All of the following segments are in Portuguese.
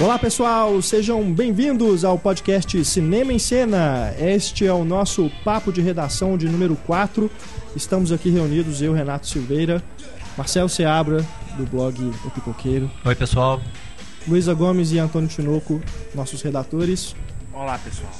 Olá pessoal, sejam bem-vindos ao podcast Cinema em Cena. Este é o nosso papo de redação de número 4. Estamos aqui reunidos, eu, Renato Silveira, Marcelo Seabra, do blog O Pipoqueiro, Oi, pessoal. Luísa Gomes e Antônio Tinoco, nossos redatores, Olá, pessoal.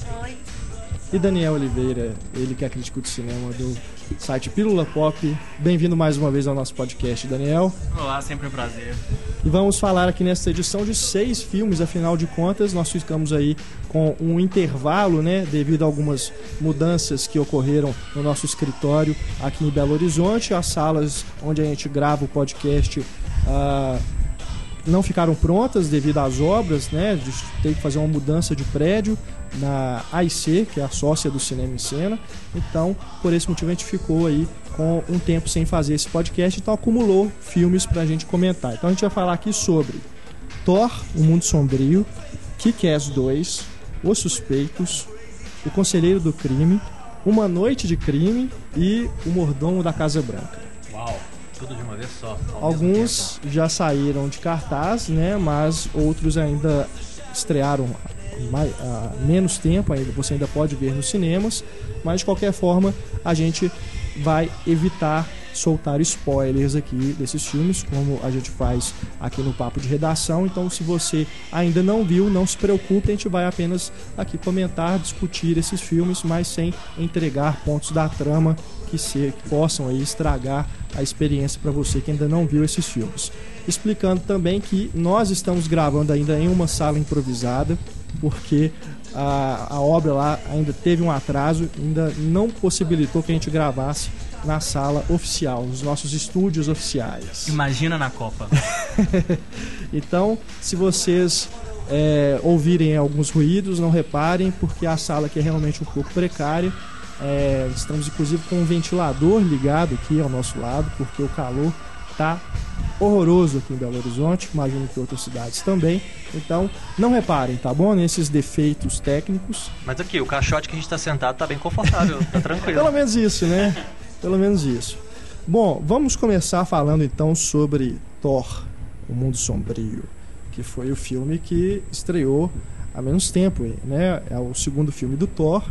E Daniel Oliveira, ele que é crítico de cinema do site Pílula Pop. Bem-vindo mais uma vez ao nosso podcast, Daniel. Olá, sempre um prazer. E vamos falar aqui nesta edição de seis filmes, afinal de contas, nós ficamos aí com um intervalo, né, devido a algumas mudanças que ocorreram no nosso escritório aqui em Belo Horizonte. As salas onde a gente grava o podcast ah, não ficaram prontas devido às obras, né, de ter que fazer uma mudança de prédio na AIC, que é a sócia do Cinema em Cena. Então, por esse motivo, a gente ficou aí com um tempo sem fazer esse podcast, então acumulou filmes pra gente comentar. Então a gente vai falar aqui sobre Thor, O Mundo Sombrio, Kick-Ass 2, Os Suspeitos, O Conselheiro do Crime, Uma Noite de Crime e O Mordomo da Casa Branca. Uau, tudo de uma vez só. Alguns já saíram de cartaz, né? Mas outros ainda estrearam mai- há menos tempo, ainda você ainda pode ver nos cinemas. Mas de qualquer forma, a gente vai evitar soltar spoilers aqui desses filmes, como a gente faz aqui no papo de redação. Então, se você ainda não viu, não se preocupe, a gente vai apenas aqui comentar, discutir esses filmes, mas sem entregar pontos da trama que, se, que possam aí estragar a experiência para você que ainda não viu esses filmes. Explicando também que nós estamos gravando ainda em uma sala improvisada, porque a, a obra lá ainda teve um atraso, ainda não possibilitou que a gente gravasse na sala oficial, nos nossos estúdios oficiais. Imagina na Copa. Então, se vocês é, ouvirem alguns ruídos, não reparem, porque a sala aqui é realmente um pouco precária. É, estamos inclusive com um ventilador ligado aqui ao nosso lado, porque o calor tá horroroso aqui em Belo Horizonte, imagino que outras cidades também. Então, não reparem, tá bom? Nesses defeitos técnicos. Mas aqui, o caixote que a gente tá sentado tá bem confortável, tá tranquilo. Pelo menos isso, né? Pelo menos isso. Bom, vamos começar falando então sobre Thor, O Mundo Sombrio, que foi o filme que estreou há menos tempo, né? É o segundo filme do Thor,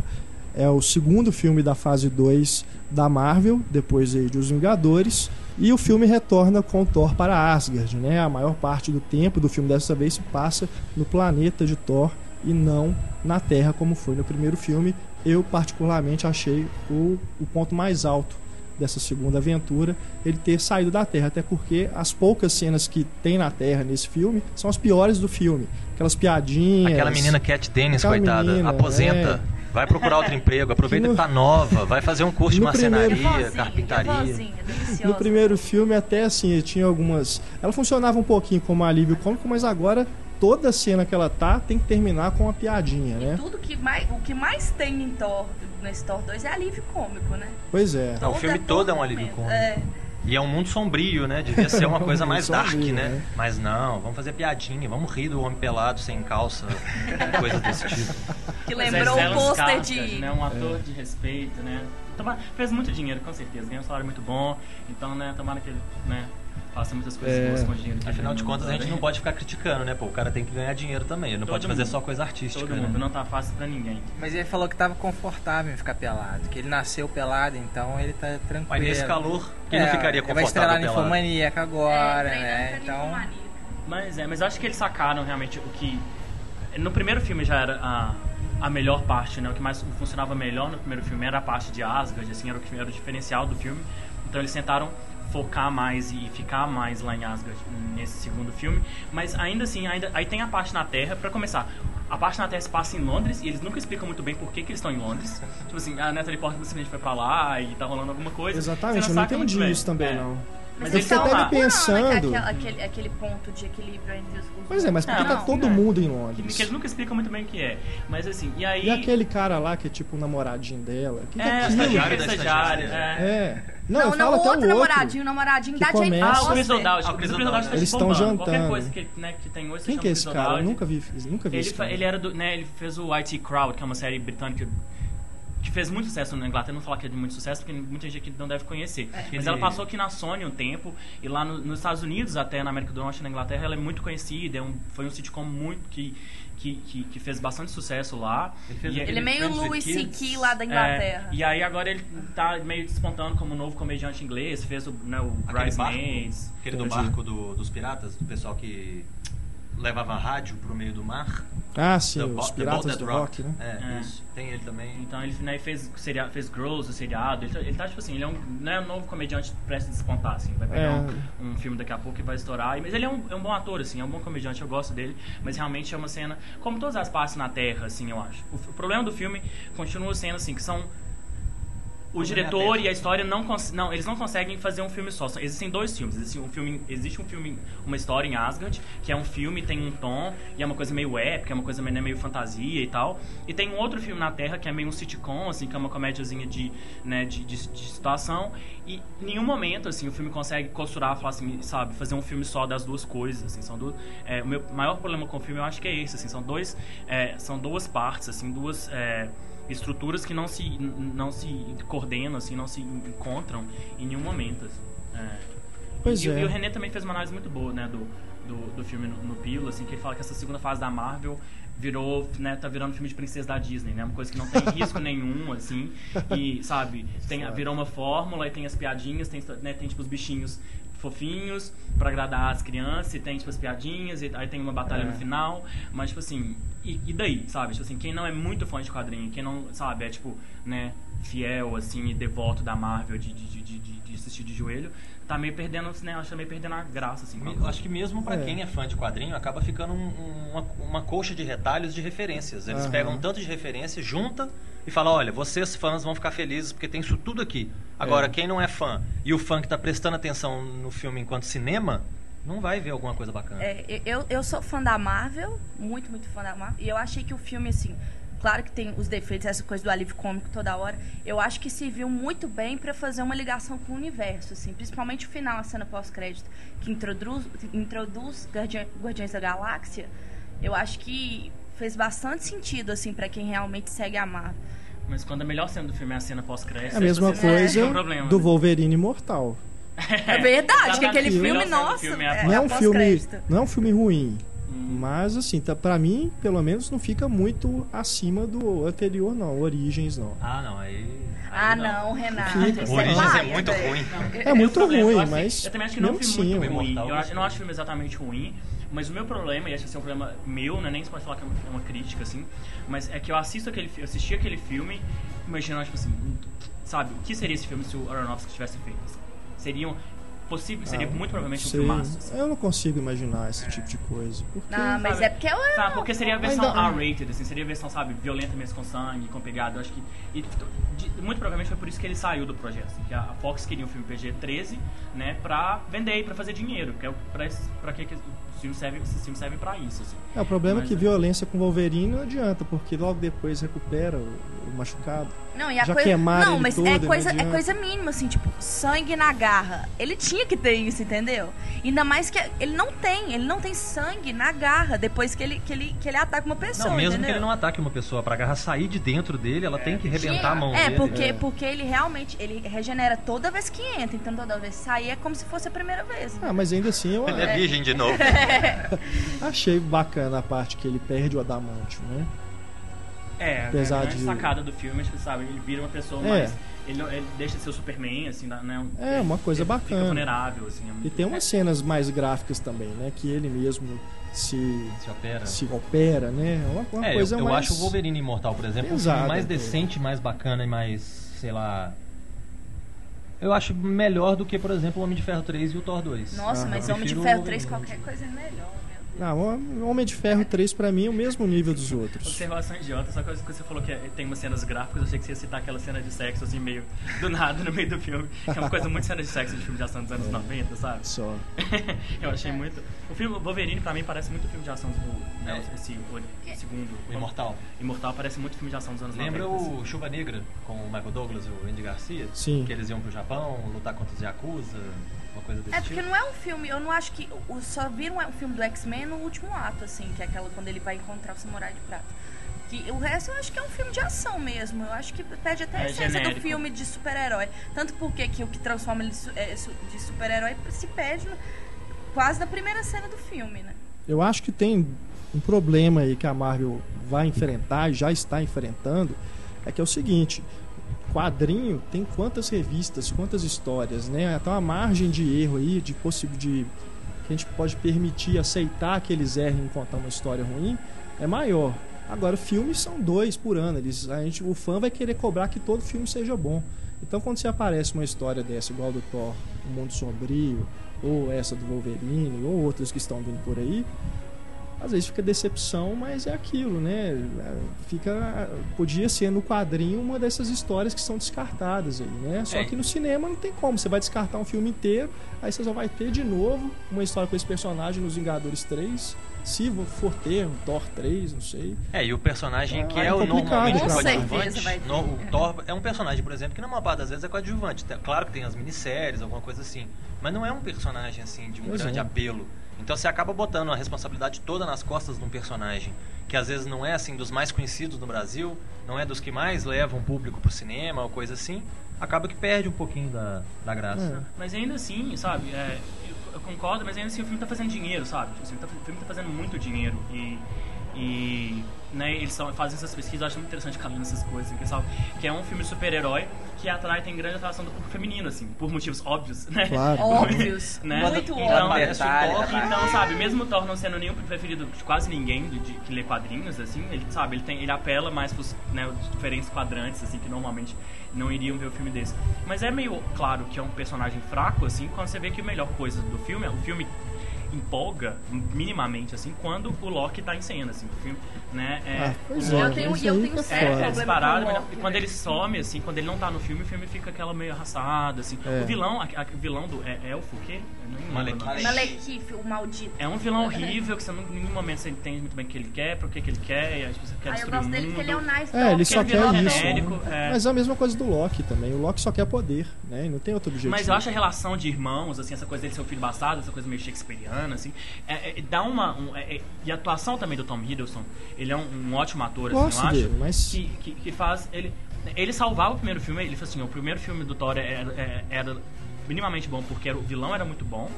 é o segundo filme da fase 2 da Marvel, depois aí de Os Vingadores, e o filme retorna com Thor para Asgard, né? A maior parte do tempo do filme dessa vez se passa no planeta de Thor e não na Terra como foi no primeiro filme. Eu particularmente achei o, o ponto mais alto dessa segunda aventura ele ter saído da Terra, até porque as poucas cenas que tem na Terra nesse filme são as piores do filme, aquelas piadinhas. Aquela menina Cat Dennis, coitada, menina, aposenta. Vai procurar outro emprego, aproveita No- que tá nova, vai fazer um curso de No primeiro- marcenaria, carpintaria. No primeiro filme, até assim, tinha algumas. Ela funcionava um pouquinho como alívio cômico, mas agora toda cena que ela tá tem que terminar com uma piadinha, E né? tudo que mais, o que mais tem em Thor, nesse Thor 2 é alívio cômico, né? Pois é. Não, o filme todo é um alívio cômico. É. E é um mundo sombrio, né? Devia ser uma coisa Um mais dark, sombrio, né? né? Mas não, vamos fazer piadinha, vamos rir do homem pelado sem calça, coisa desse tipo. Que lembrou é o Stellan pôster de. Né, um ator de respeito, né? Toma- fez muito dinheiro, com certeza. Ganhou um salário muito bom. Então, né, tomara que ele né, faça muitas coisas É. boas com dinheiro. que Afinal de contas, a gente não pode ficar criticando, né? Pô, o cara tem que ganhar dinheiro também, ele não Todo pode fazer mundo. só coisa artística, Todo né? mundo, não tá fácil pra ninguém. Mas ele falou que tava confortável em ficar pelado, que ele nasceu pelado, então ele tá tranquilo. Mas nesse calor, quem É, não ficaria ele vai estrelar confortável pelado? ninfomaníaca agora, é, né? Então. Mas é, mas eu acho que eles sacaram realmente o que. No primeiro filme já era a, a melhor parte, né? O que mais funcionava melhor no primeiro filme era a parte de Asgard, assim, era o que era o diferencial do filme. Então eles tentaram focar mais e ficar mais lá em Asgard nesse segundo filme, mas ainda assim, ainda aí tem a parte na Terra para começar. A parte na Terra se passa em Londres e eles nunca explicam muito bem por que, que eles estão em Londres. Tipo assim, a Natalie Portman simplesmente foi pra lá e tá rolando alguma coisa. Exatamente, eu não muito entendi bem. isso também, É. não. Mas fiquei estão até pensando- Não, é que aquele, aquele ponto de equilíbrio entre os. Pois é, mas por que Não, tá não, todo é. mundo em Londres? que eles nunca explicam muito bem o que é. Mas assim, e aí. E aquele cara lá que é tipo o namoradinho dela? Que que É, aquilo? estagiário da estagiária, estagiária. É. É. Não, Não, eu não, falo o até outro o outro. namoradinho, o namoradinho da Jane Ah, o. Chris O'Dowd. Ah, o Chris O'Dowd, O'Dowd tá Eles estão Qualquer jantando. coisa que, né, que tem hoje, Quem que é esse cara? Eu nunca vi, nunca vi Ele, esse cara. ele era do, né, ele fez o IT Crowd, que é uma série britânica que fez muito sucesso na Inglaterra. Não vou falar que é de muito sucesso, porque muita gente aqui não deve conhecer. Mas Ele- ela passou aqui na Sony um tempo, e lá no- nos Estados Unidos, até na América do Norte na Inglaterra, ela é muito conhecida. É um, foi um sitcom muito que, que, que, que fez bastante sucesso lá. Ele E- Ele é meio Louis. C.K. lá da Inglaterra. é, e aí agora ele tá meio despontando como novo comediante inglês, fez o, né, o Bridesmaids. aquele do barco do- dos piratas, do pessoal que levava rádio pro meio do mar. Ah, sim, The os Piratas do That Rock, né? É, É. isso. Tem ele também. Então ele né, fez, seria, fez Girls, o seriado. Ele tá, ele tá, tipo assim, ele é um, não é um novo comediante prestes a despontar, assim. Vai pegar É. um, um filme daqui a pouco e vai estourar. Mas ele é um, é um bom ator, assim, é um bom comediante, eu gosto dele. Mas realmente é uma cena, como todas as partes na Terra, assim, eu acho. O, o problema do filme continua sendo, assim, que são o diretor e a história não, não eles não conseguem fazer um filme só. Existem dois filmes. Existe um filme, existe um filme, uma história em Asgard, que é um filme, tem um tom e é uma coisa meio épica, é uma coisa meio, né, meio fantasia e tal. E tem um outro filme na Terra que é meio um sitcom, assim, que é uma comédiazinha de, né, de, de, de situação. E em nenhum momento, assim, o filme consegue costurar, falar assim, sabe, fazer um filme só das duas coisas, assim. São duas, é, o meu maior problema com o filme, eu acho que é esse, assim, são dois, é, são duas partes, assim, duas é, estruturas que não se não se coordenam, assim, não se encontram em nenhum momento. assim. É. Pois e, o- é. e o René também fez uma análise muito boa, né, do, do, do filme no, no Pilo, assim, que ele fala que essa segunda fase da Marvel virou, né, tá virando filme de princesa da Disney, né, uma coisa que não tem risco nenhum, assim, e, sabe, tem, virou uma fórmula e tem as piadinhas, tem, né, tem tipo, os bichinhos fofinhos pra agradar as crianças e tem, tipo, as piadinhas e aí tem uma batalha É. no final, mas, tipo assim, e, e daí, sabe, tipo assim, quem não é muito fã de quadrinho, quem não, sabe, é, tipo, né, fiel, assim, e devoto da Marvel de, de, de, de, de assistir de joelho, tá meio perdendo, né, acho que tá meio perdendo a graça, assim. Me-. Acho que mesmo pra É. quem é fã de quadrinho, acaba ficando um- um- uma, uma coxa de retalhos de referências. Eles Aham. pegam um tanto de referência, junta e fala, olha, vocês fãs vão ficar felizes porque tem isso tudo aqui. Agora, É. quem não é fã e o fã que tá prestando atenção no filme enquanto cinema, não vai ver alguma coisa bacana. É, eu, eu sou fã da Marvel, muito, muito fã da Marvel. E eu achei que o filme, assim, claro que tem os defeitos, essa coisa do alívio cômico toda hora. Eu acho que serviu muito bem pra fazer uma ligação com o universo, assim. Principalmente o final, a cena pós-crédito, que introduz, introduz Guardiã- Guardiões da Galáxia. Eu acho que fez bastante sentido, assim, pra quem realmente segue a Marvel. Mas quando a melhor cena do filme é a cena pós-crédito, É a mesma coisa é um problema, do né? Wolverine Imortal. É, verdade, que exatamente. aquele A filme, melhor cena do nossa, filme é é, não é um filme, pós-crédito. não é um filme ruim, Hum. mas assim, tá, para mim, pelo menos não fica muito acima do anterior não, Origens não. Ah, não, aí... Ah, aí não, Renato. Fica. Origens é paia, muito ruim. É muito problema, ruim, mas Eu também acho que não é um filme assim, muito ruim. Eu, eu não gostei. acho o filme exatamente ruim, mas o meu problema, e acho que esse é um problema meu, né? Nem se pode falar que é uma, é uma crítica, assim, mas é que eu assisto aquele eu assisti aquele filme imaginando, tipo assim, sabe, o que seria esse filme se o Aronofsky tivesse feito? assim? Seriam possível, seria Ah, muito provavelmente um filmaço. assim. Eu não consigo imaginar esse tipo de coisa. Porque Não, mas Sabe? é porque eu Sabe, porque seria a versão R-rated, assim, seria a versão, sabe, violenta mesmo com sangue, com pegada. Eu acho que. e, de- muito provavelmente foi por isso que ele saiu do projeto. Assim, que a Fox queria um filme PG-13, né, pra vender e pra fazer dinheiro. Que é o- pra, pra que, que os filmes servem, esses filmes servem pra isso, assim. é, o problema Mas é que é. violência com Wolverine não adianta, porque logo depois recupera o, o machucado. Não, e a Já coisa. queimaram Não, ele mas todo, é coisa, é coisa mínima, assim, tipo, sangue na garra. Ele tinha que ter isso, entendeu? Ainda mais que ele não tem, ele não tem sangue na garra depois que ele, que ele, que ele ataca uma pessoa. Não, mesmo entendeu? que ele não ataque uma pessoa, pra garra sair de dentro dele, ela tem que rebentar a mão É, dele. porque, É. porque ele realmente ele regenera toda vez que entra, então toda vez que sair é como se fosse a primeira vez. né? Ah, mas ainda assim eu Ele é virgem de novo. achei bacana a parte que ele perde o Adamantium, né? É, Apesar a grande de- sacada do filme, tipo, sabe, ele vira uma pessoa É. mais. Ele, ele deixa de ser o Superman, assim, né? um- É, uma coisa ele bacana. Fica vulnerável, assim. é E muito- tem umas cenas mais gráficas também, né? Que ele mesmo se, Se opera. se opera, né? Uma, uma É, coisa eu, eu mais... acho o Wolverine Imortal, por exemplo, um pesada, filme mais né? decente, mais bacana e mais, sei lá... Eu acho melhor do que, por exemplo, o Homem de Ferro 3 e o Thor 2. Nossa, Ah, mas eu Homem de Ferro o 3, Wolverine. qualquer coisa é melhor. Não, o Homem de Ferro 3 pra mim é o mesmo nível dos outros. Observação idiota, só que você falou que é- tem umas cenas gráficas, eu achei que você ia citar aquela cena de sexo, assim, meio do nada no meio do filme. Que é uma coisa muito cena de sexo de filme de ação dos anos 90, sabe? Só. eu achei muito. O filme Wolverine, pra mim, parece muito filme de ação do. Né, É. esse o, segundo. O Imortal. Imortal parece muito filme de ação dos anos Lembra 90. assim. o Chuva Negra com o Michael Douglas e o Andy Garcia? Sim. Que eles iam pro Japão lutar contra os Yakuza, uma coisa desse É porque tipo. não é um filme, eu não acho que. O, só viram um filme do X-Men no último ato, assim, que é aquela quando ele vai encontrar o Samurai de Prata. Que o resto eu acho que é um filme de ação mesmo. Eu acho que perde até a É essência genérico. do filme de super-herói. Tanto porque que o que transforma ele su- é, su- de super-herói se perde no- quase na primeira cena do filme, né? Eu acho que tem um problema aí que a Marvel vai enfrentar e já está enfrentando, é que é o seguinte, quadrinho tem quantas revistas, quantas histórias, né? Então a margem de erro aí, de possível de que a gente pode permitir aceitar que eles errem em contar uma história ruim é maior. Agora filmes são dois por ano, eles a gente o fã vai querer cobrar que todo filme seja bom. Então quando você aparece uma história dessa igual do Thor, O Mundo Sombrio, ou essa do Wolverine, ou outras que estão vindo por aí, às vezes fica decepção, mas é aquilo, né? É, Fica, podia ser no quadrinho uma dessas histórias que são descartadas aí, né? Só É. que no cinema não tem como, você vai descartar um filme inteiro, aí você só vai ter de novo uma história com esse personagem nos Vingadores 3, se for ter um Thor 3, não sei. É, e o personagem que É é, o normalmente. Com coadjuvante, no, o Thor é um personagem, por exemplo, que na maior parte das vezes é coadjuvante. Claro que tem as minisséries, alguma coisa assim, mas não é um personagem assim de um Pois grande é. apelo. Então você acaba botando a responsabilidade toda nas costas de um personagem que às vezes não é assim dos mais conhecidos no Brasil, não é dos que mais levam o público pro cinema ou coisa assim, acaba que perde um pouquinho da, da graça. É. Mas ainda assim, sabe, é, eu, eu concordo, mas ainda assim o filme tá fazendo dinheiro, sabe? Tipo assim, o, filme tá, o filme tá fazendo muito dinheiro e, e né, eles são, fazem essas pesquisas, eu acho muito interessante lendo essas coisas, que, sabe, que é um filme de super-herói que atrai, tem grande atração do público feminino, assim, por motivos óbvios, né? Claro. Óbvios. Né? Muito então, óbvio. aparece o Detalhe, Thor, detalhe. então, sabe, mesmo o Thor não sendo nenhum preferido de quase ninguém de, de- que lê quadrinhos, assim, ele, sabe, ele, tem, ele apela mais pros né, os diferentes quadrantes, assim, que normalmente não iriam ver o filme desse. Mas é meio claro que é um personagem fraco, assim, quando você vê que a melhor coisa do filme, o filme empolga minimamente, assim, quando o Loki tá em cena, assim, o filme, né, é... Ah, pois é, Eu Loki- tenho, e eu tenho que é é, disparado, Loki, quando né? ele some, assim, quando ele não tá no filme, o filme fica aquela meio arrastado, assim. É. O vilão, o vilão do é, Elfo, o quê? Eu lembro Malekith. o nome. Malekith, o maldito. É um vilão horrível que você não, em nenhum momento você entende muito bem o que ele quer, por que que ele quer, e aí você quer Ah, eu destruir gosto o dele mundo. porque ele é o nice É, ele só quer vilão isso. genérico, né? é. Mas é a mesma coisa do Loki também. O Loki só quer poder, né? E não tem outro objetivo. Mas eu acho a relação de irmãos, assim, essa coisa dele ser o filho bastardo, essa coisa meio shakespeariana, assim, é- é- dá uma... um- é- é- e a atuação também do Tom Hiddleston, ele é um, um ótimo ator, assim, Gosto eu acho. dele, mas- Que, que, que faz... Ele, ele salvava o primeiro filme, ele falou assim, o primeiro filme do Thor era, era, era minimamente bom, porque era, o vilão era muito bom,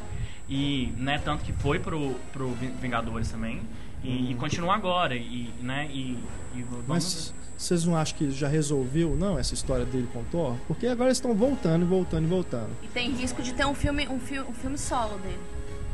e, né, tanto que foi pro, pro Vingadores também, e, e continua agora, e, né, e, e vamos... Uhum. Mas vocês não acham que já resolveu, não, essa história dele com o Thor? Porque agora eles estão voltando e voltando e voltando. E tem risco de ter um filme, um, fi um filme solo dele.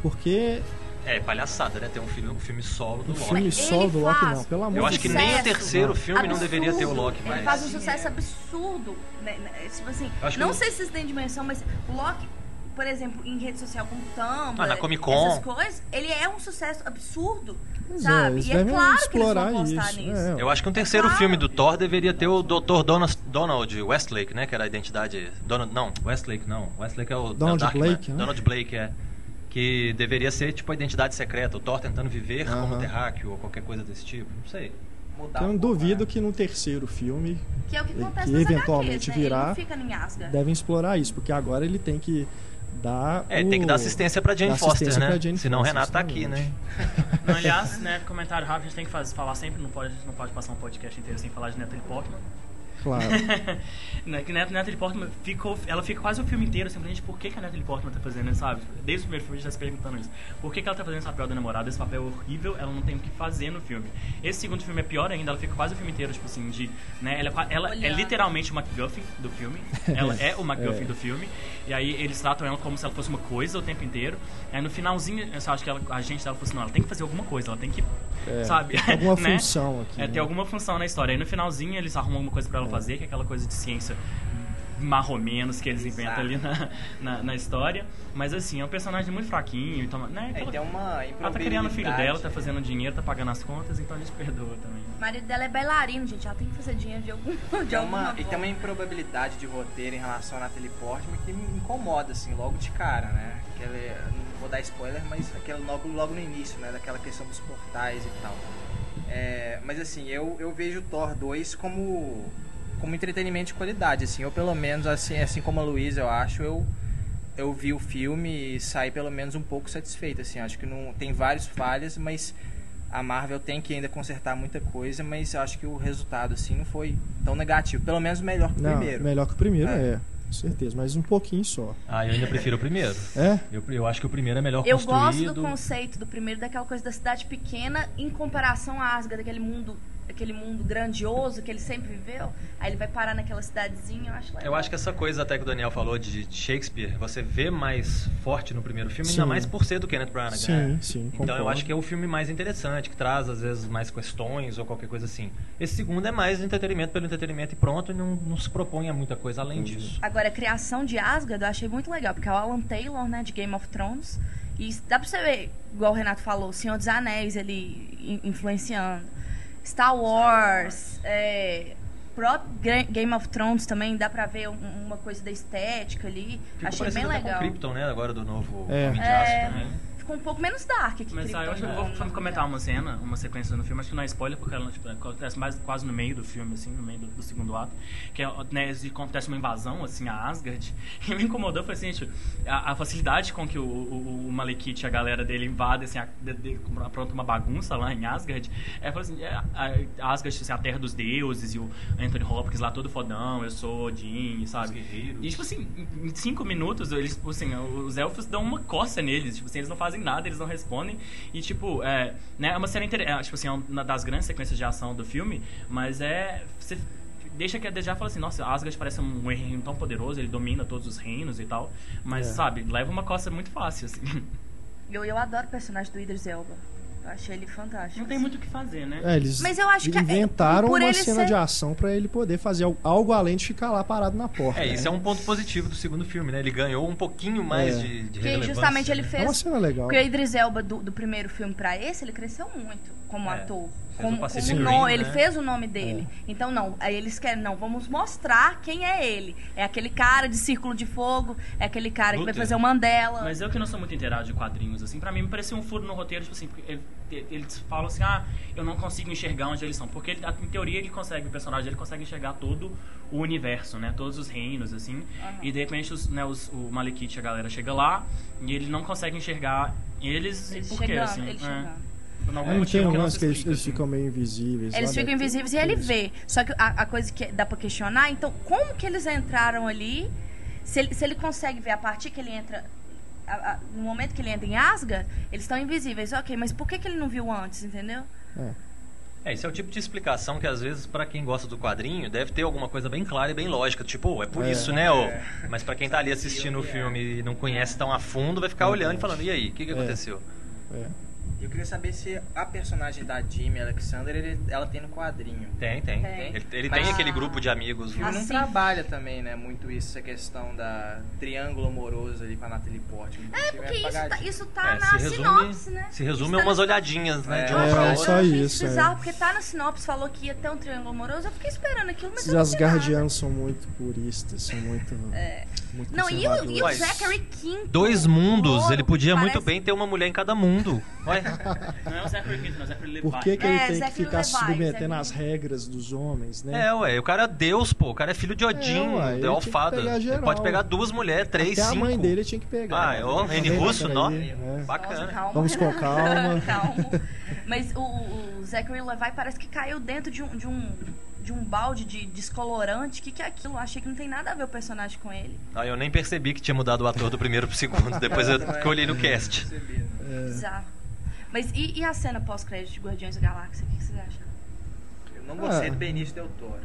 Porque É palhaçada, né? Ter um filme, um filme solo do o Loki. filme Ele solo do Loki não, pelo amor Eu de acho que Deus. nem o terceiro filme não deveria ter o Absurdo. Loki Ele mais. faz um sucesso absurdo. Né? né, Tipo assim, Eu acho que não o- sei se vocês têm dimensão, mas o Loki, por exemplo, em rede social como Tumblr, Ah, na Comic Con. essas coisas, ele é um sucesso absurdo. Pois é, sabe? eles e é claro que eles explorar vão postar isso. nisso. é. Eu acho que um terceiro Claro. filme do Thor deveria ter o Dr. Donald, Donald Westlake, né? Que era a identidade. Donald, não, Westlake não. Westlake é o Donald é o. Blake, né? Donald Blake, é. Que deveria ser tipo a identidade secreta. O Thor tentando viver como Aham. terráqueo ou qualquer coisa desse tipo. Não sei. Mudar Então eu um pouco, duvido né? que no terceiro filme Que é o que Que eventualmente HQs, né? virá- devem explorar isso, porque agora ele tem que dar. É, o- tem que dar assistência pra Jane Foster, assistência né? pra Jane Senão o Foster, Renato tá aqui, né? Não, aliás, né, comentário rápido, a gente tem que faz- falar sempre, não pode, não pode passar um podcast inteiro sem falar de Natalie Portman. Claro. né, que Nat- Natalie Portman ficou, ela fica quase o filme inteiro simplesmente por que, que a Natalie Portman tá fazendo, sabe? Desde o primeiro filme a gente tá se perguntando isso. Por que, que ela tá fazendo esse papel da namorada? Esse papel é horrível, ela não tem o que fazer no filme. Esse segundo filme é pior ainda, ela fica quase o filme inteiro, tipo assim, de. Né, ela, é ela é literalmente o MacGuffin do filme. Ela é o MacGuffin do filme. E aí eles tratam ela como se ela fosse uma coisa o tempo inteiro. Aí no finalzinho, eu só acho que ela, a gente dela falou assim, não, ela tem que fazer alguma coisa, ela tem que. É, sabe? tem alguma né? função aqui, É, né? tem alguma função na história. Aí no finalzinho eles arrumam alguma coisa pra ela fazer, que é aquela coisa de ciência marromenos que eles inventam ali na, na, na história. Mas assim, é um personagem muito fraquinho. Então, né, É, aquela- tem uma ela tá criando o filho dela, tá fazendo dinheiro, tá pagando as contas, então a gente perdoa também. O marido dela é bailarino, gente. Ela tem que fazer dinheiro de algum de Tem alguma uma, e tem uma improbabilidade de roteiro em relação a Natalie Portman que me incomoda, assim, logo de cara, né? Aquela, não vou dar spoiler, mas aquela logo, logo no início, né? Daquela questão dos portais e tal. É, mas assim, eu, eu vejo Thor 2 como, como entretenimento de qualidade, assim. Eu pelo menos, assim, assim como a Luísa, eu acho, eu, eu vi o filme e saí pelo menos um pouco satisfeito, assim. Acho que não tem várias falhas, mas a Marvel tem que ainda consertar muita coisa, mas eu acho que o resultado assim não foi tão negativo, pelo menos melhor que o Não, primeiro. melhor que o primeiro, É. é. Com certeza, mas um pouquinho só. Ah, eu ainda prefiro o primeiro. É? Eu, eu acho que o primeiro é melhor Eu gosto construído. do conceito do primeiro, daquela coisa da cidade pequena em comparação a Asgard, daquele mundo, aquele mundo grandioso que ele sempre viveu. Aí ele vai parar naquela cidadezinha, eu acho legal. Eu acho que essa coisa até que o Daniel falou de Shakespeare, você vê mais forte no primeiro filme, Sim. ainda mais por ser do Kenneth Branagh. Sim, né? sim, Então eu concordo. acho que é o filme mais interessante, que traz às vezes mais questões ou qualquer coisa assim. Esse segundo é mais entretenimento pelo entretenimento e pronto, e não, não se propõe a muita coisa além disso. Agora, a criação de Asgard eu achei muito legal, porque é o Alan Taylor, né, de Game of Thrones. E dá pra você ver, igual o Renato falou, o Senhor dos Anéis, ele in- influenciando. Star Wars, é, próprio Game of Thrones também, dá pra ver um- uma coisa da estética ali. Ficou achei bem legal. com o Krypton, né? Agora do novo É. Homem de É. Aço também. Ficou um pouco menos dark aqui. Mas ah, eu acho que eu vou vou comentar uma cena, uma sequência no filme, acho que não é spoiler, porque ela tipo, acontece mais quase no meio do filme, assim, no meio do, do segundo ato, que é, né, acontece uma invasão, assim, a Asgard, e me incomodou, foi assim, tipo, a, a facilidade com que o, o, o Malekith e a galera dele invadem, assim, a, de, de, apronta uma bagunça lá em Asgard, é, foi assim, é, a, a Asgard, assim, a terra dos deuses, e o Anthony Hopkins lá todo fodão, eu sou Odin, sabe? Os guerreiros. E, tipo assim, em- em cinco minutos, eles, tipo assim, os elfos dão uma coça neles. Tipo assim, eles não fazem nada, eles não respondem. E, tipo, é, né, é uma cena interessante. Tipo assim, é uma das grandes sequências de ação do filme. Mas é... Você deixa que a desejar e fala assim, nossa, Asgard parece um reino tão poderoso, ele domina todos os reinos e tal. Mas, É. sabe, leva uma coça muito fácil, assim. Eu, eu adoro o personagem do Idris Elba. Achei ele fantástico. Não tem muito o que fazer, né? É, eles Mas eu acho que é- inventaram por uma ele cena ser- de ação pra ele poder fazer al- algo além de ficar lá parado na porta. É, né? isso é um ponto positivo do segundo filme, né? Ele ganhou um pouquinho mais É. de, de Porque justamente ele né? É uma fez cena legal. Porque o Idris Elba do, do primeiro filme pra esse, ele cresceu muito como É, ator. Como, o Pacific como Rim, no- ele né? fez o nome dele. Então, não, aí eles querem, não, vamos mostrar quem é ele. É aquele cara de Círculo de Fogo, é aquele cara que vai fazer o Mandela. Mas eu que não sou muito inteirado de quadrinhos, assim, pra mim me parecia um furo no roteiro, tipo assim, porque ele- eles falam assim, ah, eu não consigo enxergar onde eles são. Porque ele, em teoria ele consegue, o personagem ele consegue enxergar todo o universo, né? Todos os reinos, assim. E de repente os, né, os, o Malekith, a galera chega lá e ele não consegue enxergar eles, Eles por quê, assim? eles é. Não tem um lance que eles, eles assim. ficam meio invisíveis. Eles ficam invisíveis e ele isso. vê. Só que a, a coisa que dá pra questionar, então, como que eles entraram ali? Se ele, se ele consegue ver a partir que ele entra. a- a- no momento que ele entra em Asgard, eles estão invisíveis. Ok, mas por que, que ele não viu antes, entendeu? É, esse é o tipo de explicação que às vezes pra quem gosta do quadrinho deve ter alguma coisa bem clara e bem lógica, tipo, "Oh, é por É. isso, né? ô?" Mas pra quem tá ali assistindo o filme e não conhece tão a fundo, vai ficar olhando e falando: "E aí, o que, que É. aconteceu?" É. Eu queria saber se a personagem da Jimmy Alexander, ele- ela tem no quadrinho. Tem, tem. Tem. Ele, ele Mas- tem aquele grupo de amigos. O filme não Assim. trabalha também, né, muito isso, essa questão da triângulo amoroso ali pra Natalie Portman. É, porque isso tá, isso tá É, na se resume, sinopse, né? se resume Isso a tá umas na- olhadinhas, né? É. de uma É, pra é outra. só isso, é. bizarro, porque tá na sinopse, falou que ia ter um triângulo amoroso. Eu fiquei esperando aquilo, mas não nada. asgardianos são muito puristas, são muito. muito Não, e o, e o Zachary Quinto? Dois mundos, ele podia parece- muito bem ter uma mulher em cada mundo. Ué, Não é o Quinto, não é o Levi. Por que, que ele É, tem que Zachary ficar se Levi, submetendo às regras dos homens, né? é, ué, o cara é Deus, pô. O cara é filho de Odin, É, de que Alfada. Ele pode pegar duas mulheres, três, Até cinco. a mãe dele tinha que pegar. Ah, é, ó, Peraí, Russo, nó. é. Bacana. Nossa, calma. Vamos com calma. calma. Mas o, o Zachary Levi parece que caiu dentro de um, de um, de um balde de descolorante. O que, que é aquilo? Achei que não tem nada a ver o personagem com ele. Ah, eu nem percebi que tinha mudado o ator do primeiro pro segundo. Depois eu, que olhei no cast. É. Bizarro. Mas e, e a cena pós-crédito de Guardiões da Galáxia? O que, vocês acham? Eu não gostei Ah. do Benício Del Toro.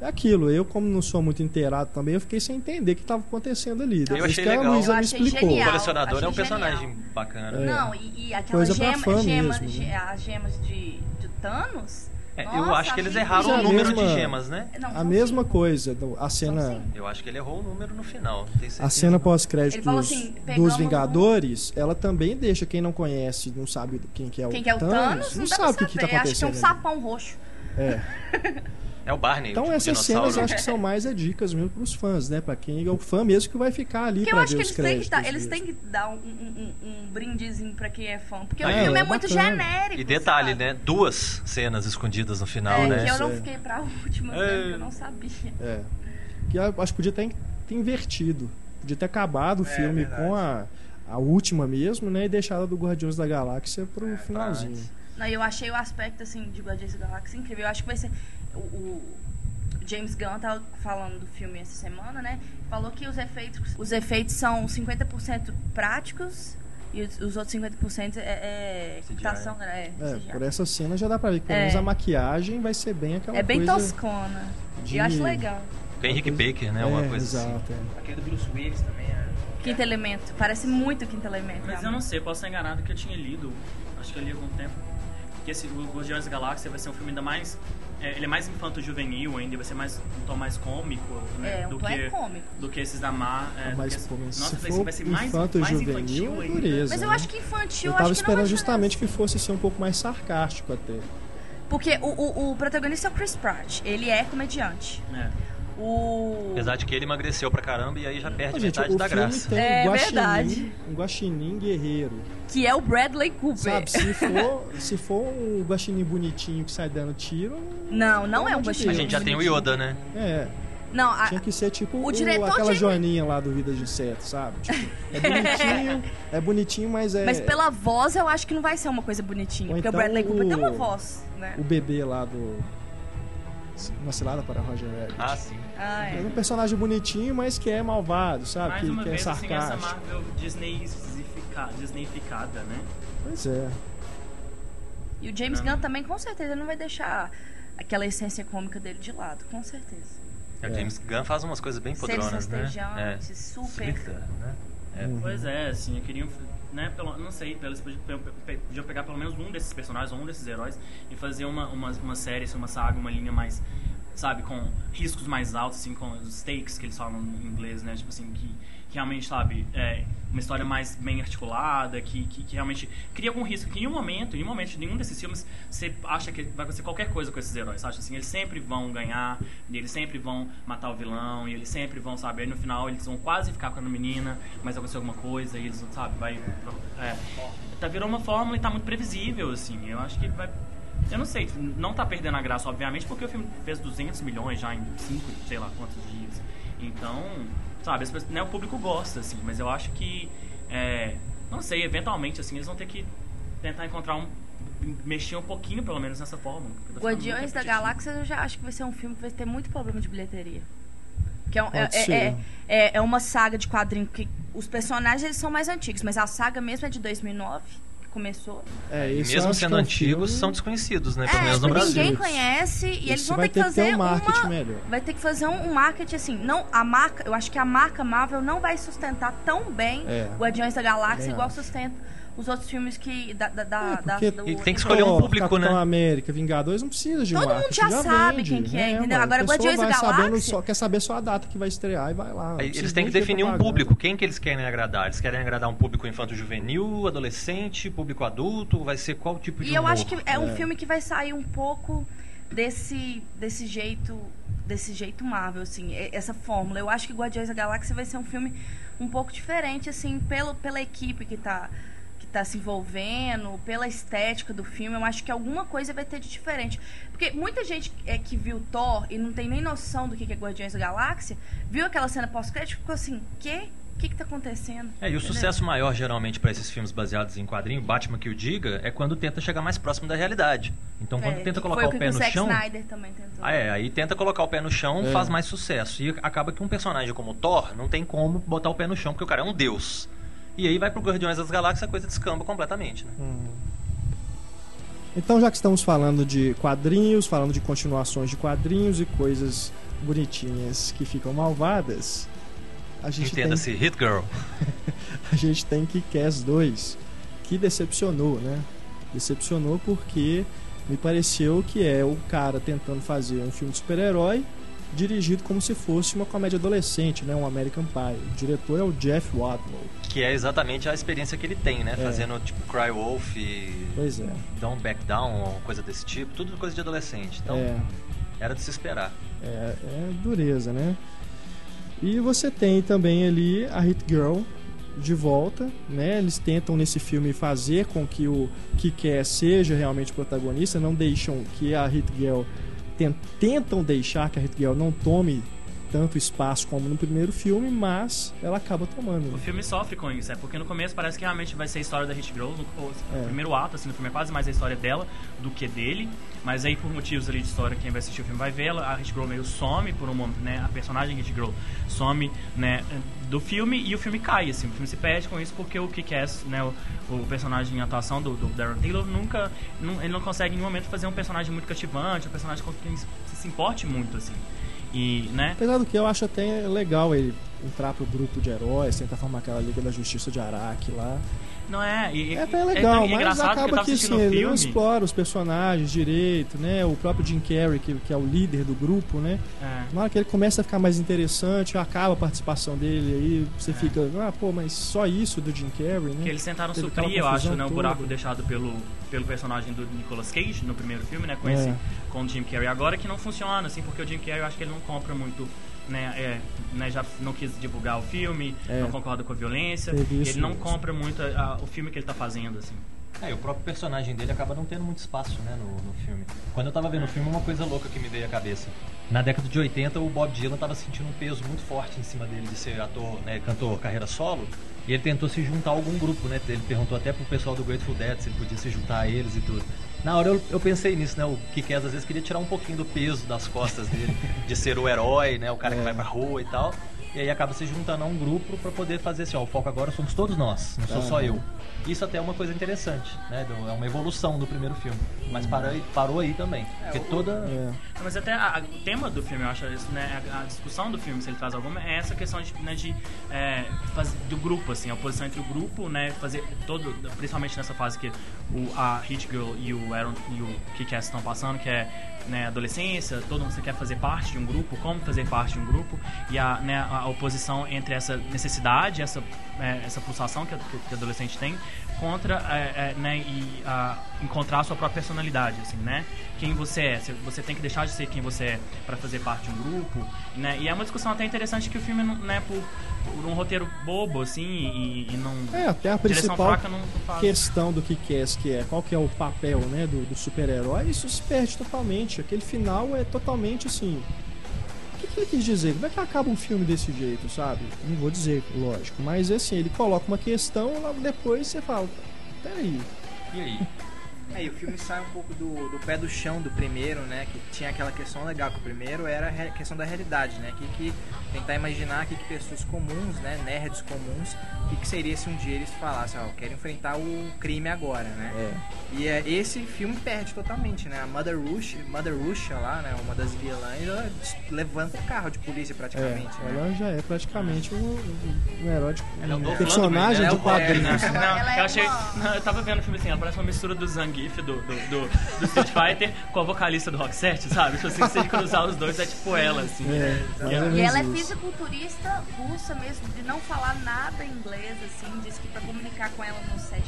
É aquilo, eu como não sou muito inteirado também, eu fiquei sem entender o que estava acontecendo ali. Depois achei que a legal. Luísa Eu me explicou. O genial. colecionador é um achei personagem genial. bacana. É. Não, e, e Coisa pra gema, fã gemas, mesmo, né? as gemas de, de Thanos. É, eu Nossa, acho que eles erraram é o número mesma- de gemas, né? Não, A mesma cinco. coisa, a cena. Eu acho que ele errou o número no final. a cena pós-créditos falou assim, dos Vingadores, ela também deixa quem não conhece, não sabe quem que é o Quem que é o Thanos, Thanos? não Não, sabe o que, que saber. tá Acho que tem um acontecendo. sapão roxo. É. É o Barney. Então o essas dinossauro. cenas eu acho que são mais é dicas mesmo pros fãs, né? Pra quem é o fã mesmo que vai ficar ali eu acho ver que os eles têm que, créditos. dar, eles têm que dar um, um, um- brindezinho pra quem é fã. Porque Ah, o é, filme é, é muito bacana. genérico. E detalhe, sabe? né? Duas cenas escondidas no final, É, né? que eu não É. fiquei pra última, É. porque eu não sabia. É. Que eu acho que podia ter, ter invertido. Podia ter acabado o É, filme verdade. com a, a última mesmo, né? E deixado a do Guardiões da Galáxia pro É, finalzinho. Não, eu achei o aspecto, assim, de Guardiões da Galáxia incrível. Eu acho que vai ser... O, o James Gunn tava falando do filme essa semana, né? Falou que os efeitos, os efeitos são 50% práticos e os, os outros 50% é, é computação, é, É, CGI. por essa cena já dá pra ver que pelo É. menos a maquiagem vai ser bem aquela É bem coisa toscona. de- E eu acho legal. Com Henrique Baker, né? Uma é, coisa assim. exato, é. Aquele do Bruce Willis também é. Quinto Elemento. Parece muito Quinto Elemento. Mas eu realmente. não sei, posso estar enganado que eu tinha lido, acho que eu li há algum tempo, que esse o Guardiões da Galáxia vai ser um filme ainda mais. É, ele é mais infanto-juvenil ainda, vai ser mais um tom mais cômico, né? É, um do tom que, é cômico. do que esses da Mar. É, que- pô, mas nossa, se vai, for ser- vai ser mais, infanto mais juvenil, infantil é ainda. dureza. Mas eu né? acho que infantil, Eu acho tava que não vai esperando justamente nada. que fosse ser um pouco mais sarcástico até. Porque o, o, o protagonista é o Chris Pratt. Ele é comediante. É. O... Apesar de que ele emagreceu pra caramba e aí já perde Ô, gente, metade o da graça. tem É um verdade. um guaxinim guerreiro. Que é o Bradley Cooper. Sabe, se for, se for um guaxinim bonitinho que sai dando tiro, Não, não é um Guaxinim. A gente já tem o Yoda, né? é, Não, a- tinha que ser tipo o o- diretor aquela de- joaninha lá do Vida de Inseto, sabe? Tipo, é bonitinho, é bonitinho, mas é mas pela voz eu acho que não vai ser uma coisa bonitinha. Ou porque então o Bradley Cooper o- tem uma voz, né? o bebê lá do Uma cilada para Roger Rabbit. Ah, sim. Ah, É é. um personagem bonitinho, mas que é malvado, sabe? Mais que, uma que é vez, assim, essa sarcástico. Marvel Disneyfica- Disneyficada, né? Pois é. E o James Não. Gunn também, com certeza, não vai deixar aquela essência cômica dele de lado, com certeza. É, O James Gunn faz umas coisas bem podronas, né? rastejantes, super. Slicker, né? É. Uhum. Pois é, assim, eu queria, né, pelo, não sei, pe- podiam pegar pelo menos um desses personagens, ou um desses heróis, e fazer uma, uma, uma série, assim, uma saga, uma linha mais, sabe, com riscos mais altos, assim, com os stakes que eles falam em inglês, né, tipo assim, que, que realmente, sabe, é uma história mais bem articulada, que, que, que realmente cria algum risco, que em um momento, em um momento, nenhum desses filmes, você acha que vai acontecer qualquer coisa com esses heróis, sabe, assim, eles sempre vão ganhar, e eles sempre vão matar o vilão, e eles sempre vão, sabe, aí no final eles vão quase ficar com a menina, mas aconteceu alguma coisa, e eles, sabe, vai... É, tá virou uma fórmula e tá muito previsível, assim, eu acho que vai... Eu não sei, não tá perdendo a graça, obviamente, porque o filme fez 200 milhões já em 5, sei lá quantos dias. Então, sabe, as pessoas- né, o público gosta, assim, mas eu acho que, é, não sei, eventualmente, assim, eles vão ter que tentar encontrar um. mexer um pouquinho, pelo menos, nessa fórmula. porque tá Guardiões da. Galáxia eu já acho que vai ser um filme que vai ter muito problema de bilheteria. Que é, um- Pode é, ser. é, é, é uma saga de quadrinho que os personagens eles são mais antigos, mas a saga mesmo é de 2009, que começou. É, eu mesmo sendo é antigos, filme- são desconhecidos, né? Pelo é, menos no que Brasil. ninguém conhece e eles vão ter que fazer ter um marketing uma melhor. vai ter que fazer um, um marketing assim, não a marca, eu acho que a marca Marvel não vai sustentar tão bem É. Guardiões da Galáxia Também igual acho. sustenta os outros filmes que da, da, da, É, da- porque- do- tem que escolher um público, Capitão né? América, Vingadores não precisa de Todo mundo marketing, já sabe vende. quem que é, entendeu? mano, Agora, Guardiões da Galáxia- só, quer saber só a data que vai estrear e vai lá. Aí Eles têm que definir um público. Quem que eles querem agradar? Eles querem agradar um público infanto-juvenil, adolescente, público adulto? Vai ser qual tipo de E eu humor? acho que é um É. filme que vai sair um pouco desse desse jeito desse jeito Marvel assim, essa fórmula. Eu acho que Guardiões da Galáxia vai ser um filme um pouco diferente assim, pelo pela equipe que tá tá se envolvendo, pela estética do filme, eu acho que alguma coisa vai ter de diferente. Porque muita gente é, que viu Thor e não tem nem noção do que é Guardiões da Galáxia, viu aquela cena pós-crédito e ficou assim, "Quê? O que que tá acontecendo?" É, e o Entendeu? sucesso maior, geralmente, para esses filmes baseados em quadrinho, Batman que o diga, é quando tenta chegar mais próximo da realidade. Então, quando É, tenta colocar o que pé o no Zack chão. Snyder também tentou. Ah, é, aí tenta colocar o pé no chão, É. faz mais sucesso. E acaba que um personagem como o Thor não tem como botar o pé no chão, porque o cara é um deus. E aí vai pro Guardiões das Galáxias, a coisa descamba completamente, né? Uhum. Então, já que estamos falando de quadrinhos, falando de continuações de quadrinhos e coisas bonitinhas que ficam malvadas, a gente tem Entenda-se, Hit Girl. a gente tem Kick-Ass 2, que decepcionou, né? Decepcionou porque me pareceu que é o cara tentando fazer um filme de super-herói dirigido como se fosse uma comédia adolescente, né? Um American Pie. O diretor é o Jeff Wadlow. Que é exatamente a experiência que ele tem, né? É. Fazendo tipo Cry Wolf e Pois é. Don't Back Down, coisa desse tipo. Tudo coisa de adolescente. Então, É, era de se esperar. é, é dureza, né? E você tem também ali a Hit Girl de volta, né? Eles tentam nesse filme fazer com que o que quer seja realmente protagonista, não deixam que a Hit Girl tentam deixar que a Hit Girl não tome tanto espaço como no primeiro filme, mas ela acaba tomando. O filme sofre com isso, é porque no começo parece que realmente vai ser a história da Hit Girl, no, o É. primeiro ato, assim, no filme é quase mais a história dela do que dele, mas aí por motivos ali de história, quem vai assistir o filme vai ver, ela, a Hit Girl meio some por um momento, né, a personagem Hit Girl some, né, do filme e o filme cai, assim, o filme se perde com isso porque o Kick-Ass, né, o, o personagem em atuação do, do Darren Taylor nunca, não- ele não consegue em nenhum momento fazer um personagem muito cativante, um personagem com quem se, se importe muito, assim, e, né, Apesar do que eu acho até legal ele entrar pro grupo de heróis, tentar formar aquela Liga da Justiça de Araque lá. Não é, e, É até e- legal, é, mas porque eu acaba que assistindo assim, o ele não filme, explora os personagens direito, né? O próprio Jim Carrey, que, que é o líder do grupo, né? é. Na hora que ele começa a ficar mais interessante, acaba a participação dele, aí você fica, ah, pô, mas só isso do Jim Carrey, né? Que eles tentaram Teve suprir, eu acho, né, o toda. buraco deixado pelo, pelo personagem do Nicolas Cage no primeiro filme, né, com, É. esse, com o Jim Carrey. Agora que não funciona, assim, porque o Jim Carrey eu acho que ele não compra muito, né, é, né já não quis divulgar o filme, É. não concorda com a violência, isso ele não mesmo. compra muito a- a- o filme que ele tá fazendo, assim. É, o próprio personagem dele acaba não tendo muito espaço, né, no, no filme. Quando eu tava vendo o filme, uma coisa louca que me veio à cabeça. Na década de 80, o Bob Dylan tava sentindo um peso muito forte em cima dele de ser ator, né, cantor carreira solo. E ele tentou se juntar a algum grupo, né? Ele perguntou até pro pessoal do Grateful Dead se ele podia se juntar a eles e tudo. Na hora eu, eu pensei nisso, né? O Kikaz às vezes queria tirar um pouquinho do peso das costas dele, de ser o herói, né? O cara que É. vai pra rua e tal. E aí acaba se juntando a um grupo pra poder fazer assim, ó, o foco agora somos todos nós, não sou só eu. Isso até é uma coisa interessante, né? do- É uma evolução do primeiro filme. Mas parou aí, parou aí também. Porque toda. É. Mas até a- a- o tema do filme, eu acho, isso, né, a, a discussão do filme, se ele traz alguma, é essa questão de, né, de é, faz- do grupo, assim, a oposição entre o grupo, né, fazer todo, principalmente nessa fase que o, a Hit Girl e o Aaron e o Kick-Ass estão passando, que é né, adolescência, todo mundo você quer fazer parte de um grupo, como fazer parte de um grupo, e a, né, a oposição entre essa necessidade, essa, é, essa pulsação que, a- que o adolescente tem, contra é, é, né, e a, encontrar a sua própria personalidade, assim, né? Quem você é, Você- tem que deixar de ser quem você é para fazer parte de um grupo, né? E é uma discussão até interessante que o filme, não- né, por, por um roteiro bobo, assim, e, e não... É, até a principal fraca não, não questão do que que é, que é qual que é o papel né, do, do super-herói, isso se perde totalmente. Aquele final é totalmente assim. Que, ele quis dizer? Como é que acaba um filme desse jeito, sabe? Não vou dizer, lógico, mas assim, ele coloca uma questão, logo depois você fala, peraí. E aí? Aí o filme sai um pouco do, do pé do chão do primeiro, né? Que tinha aquela questão legal, que o primeiro era a questão da realidade, né? Que, que tentar imaginar que, que pessoas comuns, né? Nerds comuns, o que, que seria se um dia eles falassem, ó, eu quero enfrentar o crime agora, né? É. E é, esse filme perde totalmente, né? A Mother Rush, Mother Russia lá, né? Uma das vilãs, ela levanta o carro de polícia É, praticamente, né? ela já é praticamente um, um- um herói de é um Dolph personagem de né? quadrinhos. É, Não, Ela é eu achei. uma- não, eu tava vendo o filme assim, ela parece uma mistura do Zangief do, do, do, do Street Fighter com a vocalista do Rock 7, sabe? Tipo assim, se você cruzar os dois, é tipo ela, assim. É, ou E ela é fisiculturista russa mesmo, de não falar nada inglês, assim, diz que pra comunicar com ela no set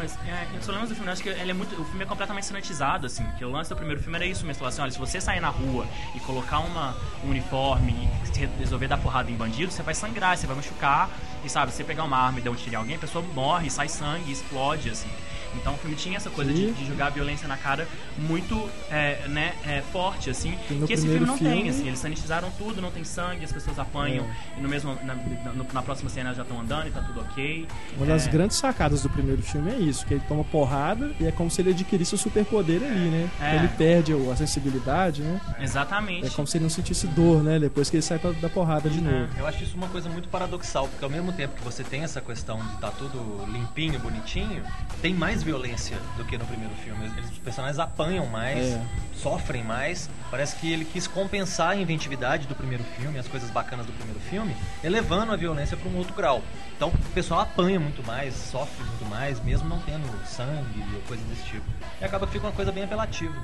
Mas é, eu só lembro do filme, acho que ele é muito, o filme é completamente sanitizado, assim, que o lance do primeiro filme era isso mesmo, assim, olha, se você sair na rua e colocar uma, um uniforme e resolver dar porrada em bandido, você vai sangrar, você vai machucar, e sabe, se você pegar uma arma e dar um tiro em alguém, a pessoa morre, sai sangue, explode, assim. Então o filme tinha essa coisa de, de jogar a violência na cara muito, é, né, é, forte, assim, Que esse filme não tem, filme- assim, eles sanitizaram tudo, não tem sangue, as pessoas apanham, É. e no mesmo, na, na, na próxima cena elas já estão andando e tá tudo ok. Uma das É. grandes sacadas do primeiro filme é isso, que ele toma porrada e é como se ele adquirisse o superpoder ali, né? É. Ele perde a sensibilidade, né? Exatamente. É como se ele não sentisse dor, né? Depois que ele sai pra dar porrada de novo. Eu acho isso uma coisa muito paradoxal, porque ao mesmo tempo que você tem essa questão de estar tudo limpinho, bonitinho, tem mais violência do que no primeiro filme. Eles- os personagens apanham mais, É. sofrem mais. Parece que ele quis compensar a inventividade do primeiro filme, as coisas bacanas do primeiro filme, elevando a violência para um outro grau. Então o pessoal apanha muito mais, sofre muito mais, mesmo não tendo sangue ou coisa desse tipo. E acaba que fica uma coisa bem apelativa.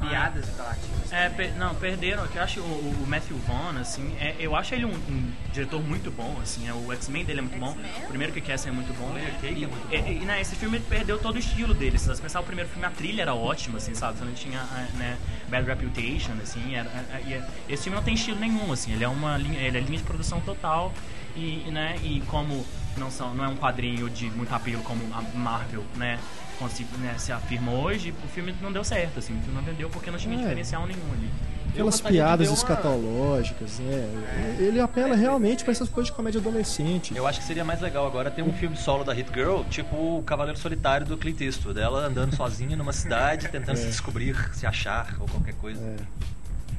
Piadas apelativas. É, per- não, perderam. Eu acho o, o Matthew Vaughn, assim, é, eu acho ele um, um diretor muito bom, assim, é, o X-Men dele é muito bom. O primeiro que quer é muito bom. Cake e, é muito e- bom. E, né, esse filme perdeu todo o estilo dele. Se você pensar o primeiro filme, a trilha era ótima, assim, sabe? Então ele tinha, né, Bad Reputation, assim, era, é, e esse filme não tem estilo nenhum, assim, ele é uma linha, ele é linha de produção total e, e, né, e como não são, não é um quadrinho de muito apelo como a Marvel, né? consi- né, se afirma hoje, o filme não deu certo, assim, o filme não vendeu porque não tinha É. diferencial nenhum ali. aquelas piadas uma- escatológicas, né? Ele apela realmente pra essas coisas de comédia adolescente. Eu acho que seria mais legal agora ter um filme solo da Hit Girl, tipo o Cavaleiro Solitário do Clint Eastwood. Ela andando sozinha numa cidade, tentando se descobrir, se achar ou qualquer coisa. É.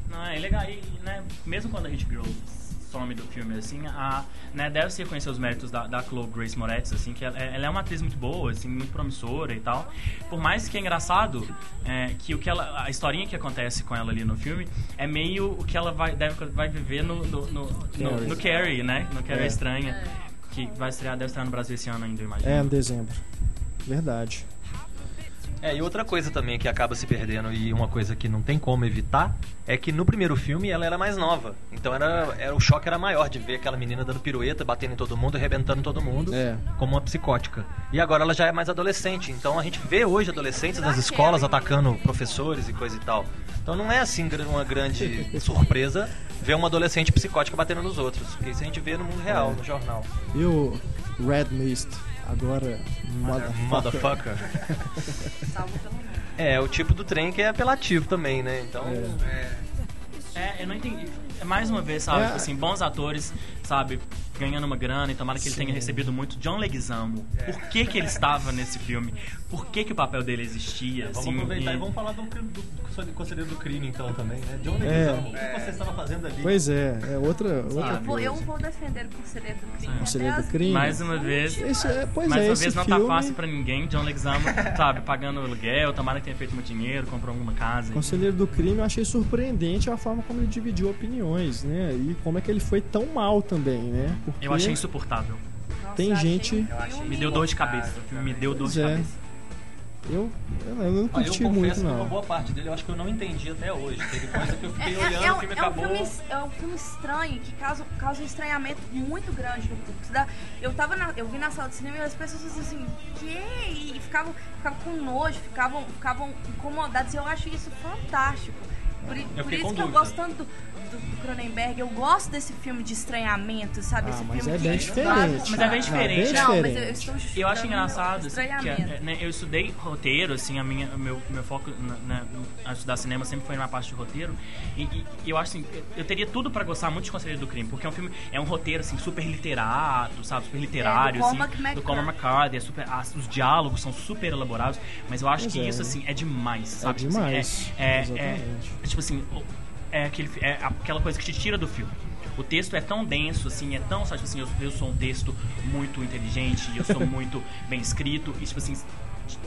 Não, é legal. E, né, mesmo quando a Hit Girl some do filme, assim, a, né, deve se reconhecer os méritos da, da Chloe Grace Moretz, assim, que ela, ela é uma atriz muito boa, assim, muito promissora e tal. Por mais que é engraçado, é, que o que ela, a historinha que acontece com ela ali no filme é meio o que ela vai, deve, vai viver no, no, no, no, Carrie. no Carrie, né? No Carrie É. Estranha, que vai estrear, deve estrear no Brasil esse ano ainda, eu imagino. É, em dezembro. Verdade. É, e outra coisa também que acaba se perdendo e uma coisa que não tem como evitar é que no primeiro filme ela era mais nova. Então era, era o choque era maior de ver aquela menina dando pirueta, batendo em todo mundo, arrebentando todo mundo, É. como uma psicótica. E agora ela já é mais adolescente. Então a gente vê hoje adolescentes nas escolas atacando professores e coisa e tal. Então não é assim uma grande surpresa ver uma adolescente psicótica batendo nos outros. Porque isso a gente vê no mundo real, no jornal. E o Red Mist, agora Motherfucker. Motherfucker. Salvo pelo nome. É, o tipo do trem que é apelativo também, né? Então. É, eu não entendi. É mais uma vez, sabe? É. Tipo assim, bons atores, sabe? Ganhando uma grana e tomara que ele Sim. tenha recebido muito. John Leguizamo. Por que que ele estava nesse filme? Por que que o papel dele existia? Vamos assim, aproveitar e- e vamos falar do, do, do Conselheiro do Crime então também, né? John É. Leguizamo, o que você estava fazendo ali? Pois é, é outra, outra Eu vou, eu vou defender o Conselheiro do Crime. Conselheiro do Crime. Mais uma vez. Esse é, pois mais é, uma esse vez não filme, tá fácil pra ninguém. John Leguizamo, sabe, pagando aluguel, tomara que tenha feito muito dinheiro, comprou alguma casa. Conselheiro do Crime, eu achei surpreendente a forma como ele dividiu opiniões, né? E como é que ele foi tão mal também, né? Porque Eu achei insuportável. Nossa, Tem eu achei gente- um Eu achei Me deu dor de cabeça. O me deu dor de é. cabeça. eu, eu, eu não eu curti confesso muito, que uma não. boa parte dele eu acho que eu não entendi até hoje. Teve coisa que eu É, fiquei é- olhando, é o um, filme é um acabou. filme, é um filme estranho que causa, causa um estranhamento muito grande no público. Eu, tava na- eu vi na sala de cinema e as pessoas assim, que? E ficavam, ficavam com nojo, ficavam, ficavam incomodadas. E eu acho isso fantástico. Por, Eu por isso que eu dúvida. gosto tanto do, do, do Cronenberg. Eu gosto desse filme de estranhamento, sabe? Ah, Esse mas filme é que bem diferente. Mas é bem Não, diferente. Não, mas eu, diferente. estou Eu acho engraçado, assim, que é, né, eu estudei roteiro, assim, a minha, meu, meu foco na, na, a estudar cinema sempre foi na parte de roteiro. E, e- e eu acho assim, eu, teria tudo pra gostar muito de Conselheiro do Crime, porque é um filme, é um roteiro, assim, super literato, sabe? Super literário, Cormac assim. Do McCarthy. Cormac McCarthy, é super, as- os diálogos são super elaborados, mas eu acho Pois que é. isso, assim, é demais, É sabe? Tipo assim, demais. é, é, é, tipo assim, é, aquele, é aquela coisa que te tira do filme. O texto é tão denso, assim, é tão, sabe, tipo assim, eu, eu sou um texto muito inteligente, eu sou muito bem escrito, e tipo assim,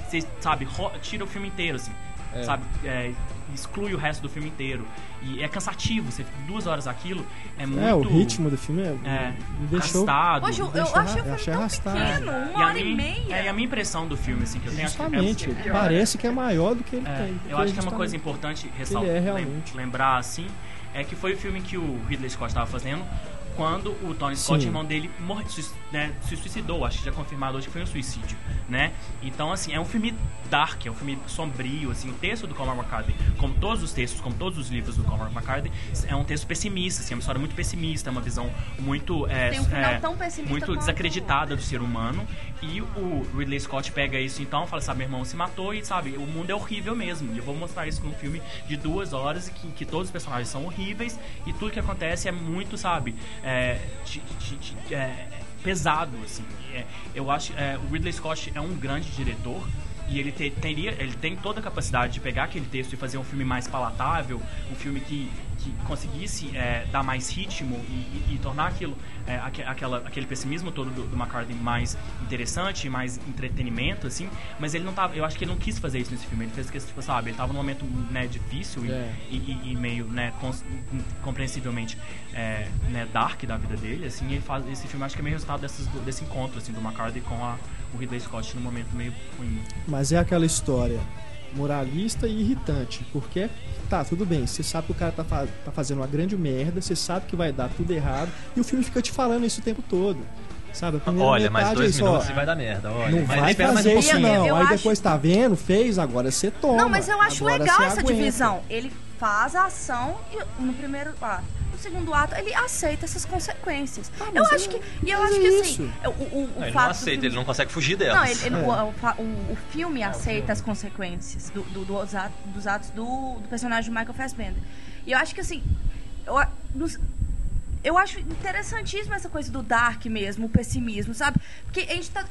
você sabe, tira o filme inteiro, assim, É. sabe, é, exclui o resto do filme inteiro. E é cansativo, você fica duas horas aquilo, é muito... É, o ritmo do filme é, É, me deixou. arrastado. Hoje eu, eu deixou achei o filme achei tão arrastado. pequeno, E uma a hora e minha- meia. É, e a minha impressão do filme, assim, que eu tenho... que é- Justamente, é- parece que é maior do que ele é, tem. eu acho que é uma coisa importante ressaltar, é lembrar assim, é que foi o filme que o Ridley Scott estava fazendo quando o Tony Scott, Sim. irmão dele, morre, sui- né, se suicidou. Acho que já confirmado hoje que foi um suicídio, né? Então, assim, é um filme dark, é um filme sombrio, assim. O texto do Cormac McCarthy, como todos os textos, como todos os livros do Cormac McCarthy, é um texto pessimista, assim, é uma história muito pessimista, é uma visão muito... É, Tem um final é, tão pessimista Muito desacreditada do ser humano. E o Ridley Scott pega isso então, fala, sabe, meu irmão se matou e, sabe, o mundo é horrível mesmo. E eu vou mostrar isso num filme de duas horas que, que todos os personagens são horríveis e tudo que acontece é muito, sabe, é, ti- ti- ti- é, pesado, assim. É, eu acho é, o Ridley Scott é um grande diretor e ele te- teria, ele tem toda a capacidade de pegar aquele texto e fazer um filme mais palatável, um filme que, que conseguisse é, dar mais ritmo e, e- e tornar aquilo, é, aque- aquela, aquele pessimismo todo do, do McCarthy mais interessante, mais entretenimento, assim. Mas ele não tava, eu acho que ele não quis fazer isso nesse filme. Ele fez que, tipo, sabe, ele tava num momento né, difícil e, É. e, e- meio, né, compreensivelmente é, né, dark da vida dele, assim. Ele faz esse filme, acho que é meio resultado dessas, desse encontro, assim, do McCarthy com a, o Ridley Scott num momento meio ruim. Mas é aquela história moralista e irritante. Porque, tá, tudo bem, você sabe que o cara tá, fa- tá fazendo uma grande merda, você sabe que vai dar tudo errado, e o filme fica te falando isso o tempo todo. Sabe? A primeira Olha, mais metade dois é isso, ó, minutos e vai dar merda. Olha, Não mas vai espera mais um fazer isso pouquinho. não. Eu Aí acho- depois tá vendo, fez, agora você toma. Não, mas eu acho Agora legal essa aguenta. divisão. Ele faz a ação e no primeiro ato. Segundo ato, ele aceita essas consequências. Ah, eu acho é- que. E eu acho é que isso. assim. O, o, o Não, ele fato não aceita, filme- ele não consegue fugir delas. Não, ele, ele- É. o, o o- o filme aceita as consequências do, do- dos atos, dos, atos do, do personagem do Michael Fassbender. E eu acho que assim. Eu, nos- eu acho interessantíssimo essa coisa do dark mesmo, o pessimismo, sabe? Porque a gente tá.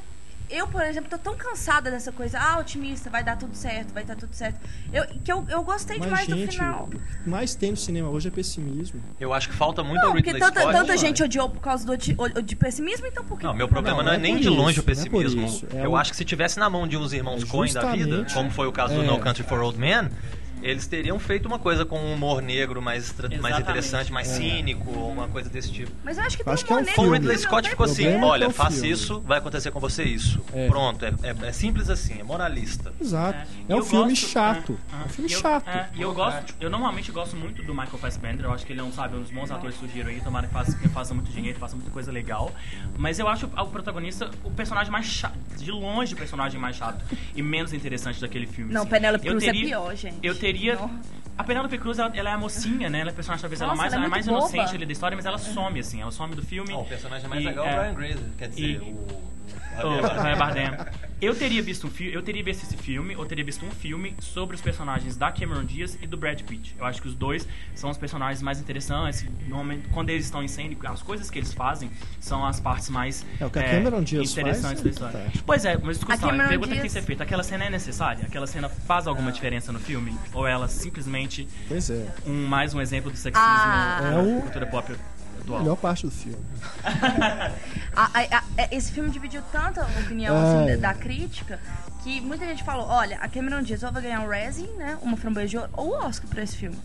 Eu, por exemplo, tô tão cansada dessa coisa, ah, otimista, vai dar tudo certo, vai dar tudo certo. Eu, que eu, eu gostei Mas, demais do gente, final. o que mais tem no cinema hoje é pessimismo. Eu acho que falta muito Não, porque tanta, Scott. tanta gente odiou por causa do, de pessimismo, então por que. Não, meu problema Não, não, é não é nem de longe isso, o é pessimismo. É eu o- acho que se tivesse na mão de uns irmãos É Coen da vida, como foi o caso do É. No Country for Old Men, eles teriam feito uma coisa com um humor negro mais, mais interessante, mais É. cínico, ou uma coisa desse tipo. Mas eu acho que tem Acho um que é um humor negro filme. Ridley Scott ficou assim, é olha, é faça isso, vai acontecer com você isso. É. Pronto, é, é- é simples assim, é moralista. Exato. É. É, um filme gosto- chato. é, um filme E eu- chato. é, E eu gosto, eu normalmente gosto muito do Michael Fassbender. Eu acho que ele é um, sabe, um dos bons atores que surgiram aí. Tomara que faça, que faça muito dinheiro, faça muita coisa legal. Mas eu acho o protagonista o personagem mais chato, de longe o personagem mais chato e menos interessante daquele filme. Não, assim. Penélope Eu Cruz é teria- pior, gente. Eu teria. Não. A Penélope Cruz, ela, ela é a mocinha, né? Ela é a personagem talvez ela Nossa, mais, ela é a mais inocente ali da história, mas ela some, assim. Ela some do filme. Não, o personagem mais E, legal é é, o Brian Grazer, quer dizer, e- o... Javier Bardem. Eu teria visto um filme, eu teria visto esse filme, ou teria visto um filme sobre os personagens da Cameron Diaz e do Brad Pitt. Eu acho que os dois são os personagens mais interessantes. Normalmente, quando eles estão em cena, as coisas que eles fazem são as partes mais É, o que a Cameron Diaz interessantes faz é da história. fantástico. Pois é, mas discussão, A a pergunta que tem que Diaz- ser feita, aquela cena é necessária? Aquela cena faz alguma diferença no filme? Ou ela simplesmente Pois é. um mais um exemplo do sexismo Ah. na É o- cultura pop Melhor parte do filme. A- a- a- é, esse filme dividiu tanta opinião assim, da, da crítica que muita gente falou: olha, a Cameron Diaz ou vai ganhar um Razzie, né? Uma framboesa de ouro, ou o Oscar pra esse filme.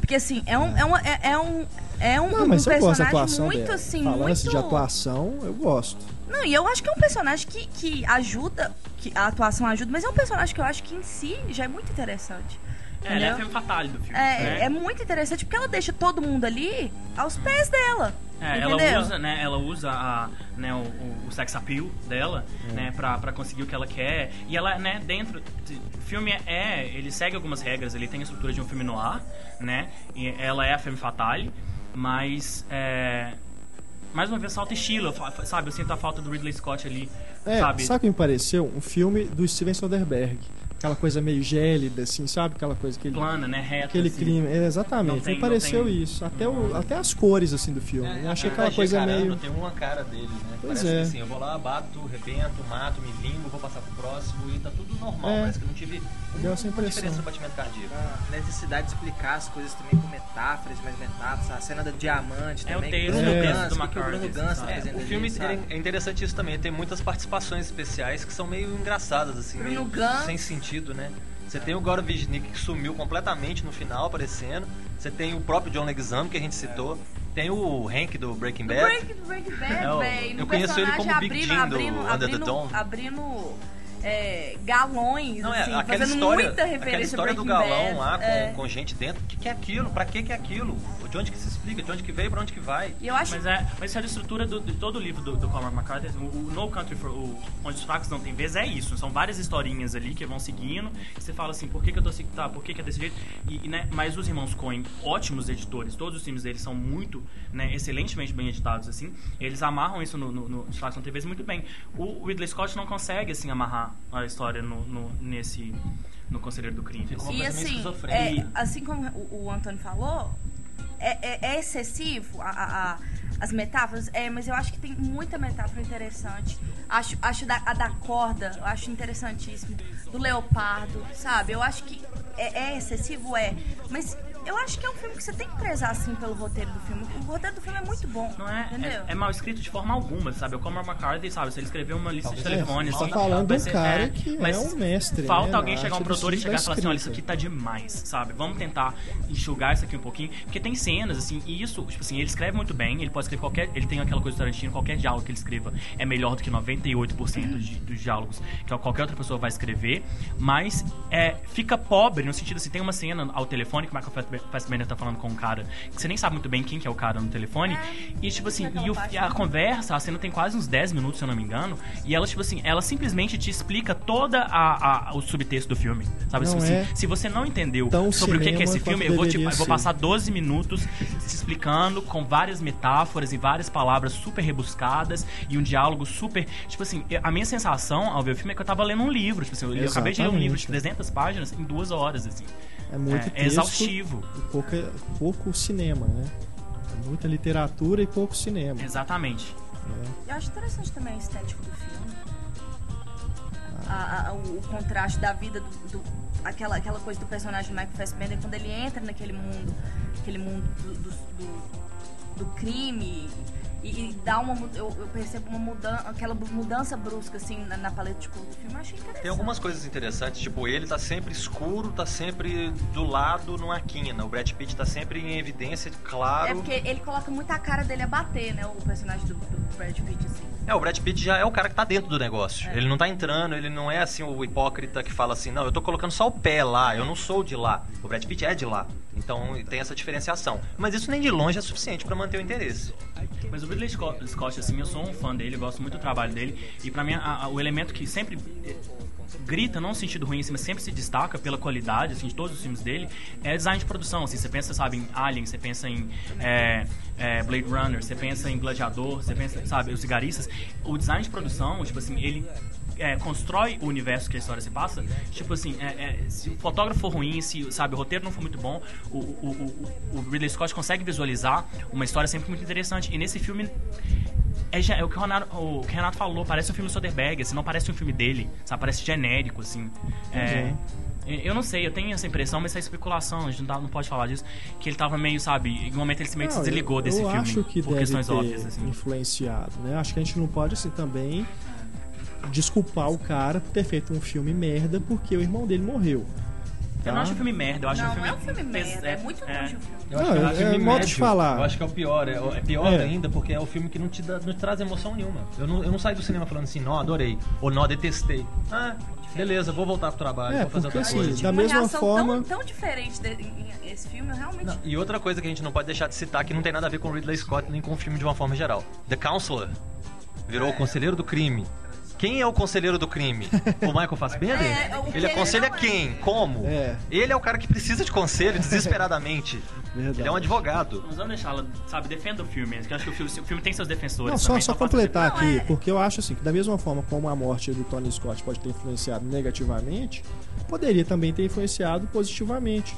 Porque assim, é um, é uma- é, é um, é um, Não, mas um eu gosto da personagem atuação muito dela. assim, Falando muito. assim de atuação, eu gosto. Não, e eu acho que é um personagem que, que ajuda, que a atuação ajuda, mas é um personagem que eu acho que em si já é muito interessante. É, ela é a femme fatale do filme. É, né? é muito interessante porque ela deixa todo mundo ali aos pés dela. É, entendeu? ela usa, né, ela usa a, né, o, o, sex appeal dela, né, pra, pra conseguir o que ela quer. E ela, né, dentro... O filme é, é... Ele segue algumas regras, ele tem a estrutura de um filme noir, né? E ela é a femme fatale, mas... É, mais uma vez, falta estilo, sabe? Eu sinto a falta do Ridley Scott ali, É, sabe? sabe o que me pareceu? Um filme do Steven Soderbergh. Aquela coisa meio gélida, assim, sabe? Aquela coisa que ele. Plana, né? Reta, Aquele assim. crime, é, exatamente. tem- me pareceu tem- isso. Até, o, até as cores, assim, do filme. eu achei aquela a coisa Jacaranda meio. Tem uma cara deles, né? Pois Parece é. que assim, eu vou lá, bato, rebento, mato, me vingo, vou passar pro próximo e tá tudo normal. É. Parece que eu não tive Deu essa uma impressão. diferença no batimento cardíaco. A necessidade de explicar as coisas também com metáforas, mais metáforas. A cena do diamante É também. Bruno o texto Gans, do o que o Bruno Gans? É, o ali, filme sabe? é interessante isso também, tem muitas participações especiais que são meio engraçadas, assim, Bruno meio Gans. sem sentido, né? Você tem o Goro Vijnik que sumiu completamente no final, aparecendo. Você tem o próprio John Leguizamo, que a gente citou. Tem o Hank do Breaking Bad. Break, do Breaking Bad, É, eu- conheço ele como Big Jim do abrindo, Under the abrindo, Dome. abrindo é, galões, Não, é assim, aquela fazendo história, muita aquela referência história a do galão Bad. lá com, é. com gente dentro. O que, que é aquilo? Pra que, que é aquilo? De onde que se explica? De onde que veio? Pra onde que vai? E eu acho Mas é, mas isso é a estrutura do, de todo o livro do, do Cormac McCarthy. O, o No Country for o, Onde os Fracos Não Tem Vez é isso. São várias historinhas ali que vão seguindo. E você fala assim, por que, que eu tô assim, tá, por que, que é desse jeito? E, e, né, mas os irmãos Coen, ótimos editores, todos os filmes deles são muito, né, excelentemente bem editados, assim. Eles amarram isso no, no, no Os Fracos Não Tem Vez muito bem. O Ridley Scott não consegue, assim, amarrar a história no, no- nesse... No Conselheiro do Crime. Ficou E completamente assim, é, assim como o, o Antônio falou, é, é- é excessivo a- a- a- as metáforas, é, mas eu acho que tem muita metáfora interessante. Acho, acho da, a da corda, eu acho interessantíssimo. Do leopardo, sabe? Eu acho que é, é excessivo, é. Mas eu acho que é um filme que você tem que prezar, assim, pelo roteiro do filme. O roteiro do filme é muito bom, Não é, entendeu? é, é mal escrito de forma alguma, sabe? O Cormac McCarthy, sabe? Se ele escrever uma lista de Talvez telefones... Você tá assim, falando de um cara que é mas um mestre, Falta né, alguém na chegar, um produtor e chegar e falar assim, olha, isso aqui tá demais, sabe? Vamos tentar enxugar isso aqui um pouquinho. Porque tem cenas, assim, e isso, tipo assim, ele escreve muito bem, ele pode escrever qualquer... Ele tem aquela coisa do Tarantino, qualquer diálogo que ele escreva é melhor do que 98% de, dos diálogos que qualquer outra pessoa vai escrever, mas é, fica pobre no sentido assim, tem uma cena ao telefone que o Michael Fassbe- Fassbender tá falando com um cara que você nem sabe muito bem quem que é o cara no telefone, É, e tipo assim, e, o- e a conversa, a cena tem quase uns 10 minutos, se eu não me engano, e ela, tipo assim, ela simplesmente te explica toda a, a- o subtexto do filme, sabe? Não Tipo assim, é se você não entendeu tão sobre o que, que é esse filme, eu vou, te, eu vou passar 12 minutos te explicando com várias metáforas e várias palavras super rebuscadas e um diálogo super. Tipo assim, a minha sensação ao ver o filme é que eu tava lendo um livro. Tipo assim, eu, eu acabei de ler um livro de Exatamente. 300 páginas em duas horas, assim. É muito é, texto exaustivo. E pouca, pouco cinema, né? É Muita literatura e pouco cinema. Exatamente. né? Eu acho interessante também a estética do filme. A- a- o, o contraste da vida do, do- aquela, aquela coisa do personagem do Michael Fassbender quando ele entra naquele mundo, aquele mundo do, do, do- do crime e, e dá uma eu, eu percebo uma mudança, aquela mudança brusca assim na, na paleta de cor do filme. Eu achei interessante. Tem algumas coisas interessantes, tipo, ele tá sempre escuro, tá sempre do lado numa quina. O Brad Pitt tá sempre em evidência, claro. É porque ele coloca muito a cara dele a bater, né? O personagem do, do Brad Pitt, assim. É, o Brad Pitt já é o cara que tá dentro do negócio. É. Ele não tá entrando, ele não é assim o hipócrita que fala assim, não, eu tô colocando só o pé lá, eu não sou de lá. O Brad Pitt é de lá. Então tem essa diferenciação. Mas isso nem de longe é suficiente pra manter o interesse. Mas o Ridley Scott, assim, eu sou um fã dele, eu gosto muito do trabalho dele. E pra mim, a- a- o elemento que sempre grita, não no sentido ruim, assim, mas sempre se destaca pela qualidade, assim, de todos os filmes dele, é design de produção. Assim, você pensa, sabe, em Alien, você pensa em é, é, Blade Runner, você pensa em Gladiador, você pensa, sabe, Os Cigaristas. O design de produção, tipo assim, ele é, constrói o universo que a história se passa, tipo assim, é, é, se o fotógrafo for ruim, se sabe, o roteiro não for muito bom, o, o, o, o Ridley Scott consegue visualizar uma história sempre muito interessante. E nesse filme é, é o, que o, Renato, o que o Renato falou, parece um filme Soderbergh, assim, não parece um filme dele, sabe? Parece genérico, assim. É, eu não sei, eu tenho essa impressão, mas essa é especulação, a gente não, dá- não pode falar disso, que ele tava meio, sabe, em um momento ele se meio que se Não, desligou eu, desse eu filme acho que por deve questões ter óbvias, assim. influenciado, né? Acho que a gente não pode assim também desculpar o cara por ter feito um filme merda porque o irmão dele morreu. Eu não tá? acho um filme merda, eu acho não, um filme... não é um filme merda, é, muito longe o filme. Eu Não, acho que é um é- filme é modo de médio. falar. Eu acho que é o pior. É, é pior É. ainda porque é o filme que não te, dá, não te traz emoção nenhuma. Eu não, eu não saio do cinema falando assim, nó, adorei. Ou nó, detestei. Ah, beleza, vou voltar pro trabalho, É, vou fazer outra assim, coisa. da uma mesma reação forma- tão, tão diferente esse filme, eu realmente. Não, e outra coisa que a gente não pode deixar de citar que não tem nada a ver com o Ridley Scott nem com o filme de uma forma geral. The Counselor virou o conselheiro do crime. Quem é o conselheiro do crime? O Michael Fassbender? É, o que ele aconselha é. quem? Como? É. Ele é o cara que precisa de conselho desesperadamente. Verdade. Ele é um advogado. Mas vamos deixá-la, sabe, defenda o filme, porque eu acho que o filme, o filme tem seus defensores Não, só, também, só então completar Não, aqui, é- porque eu acho assim, que da mesma forma como a morte do Tony Scott pode ter influenciado negativamente, poderia também ter influenciado positivamente.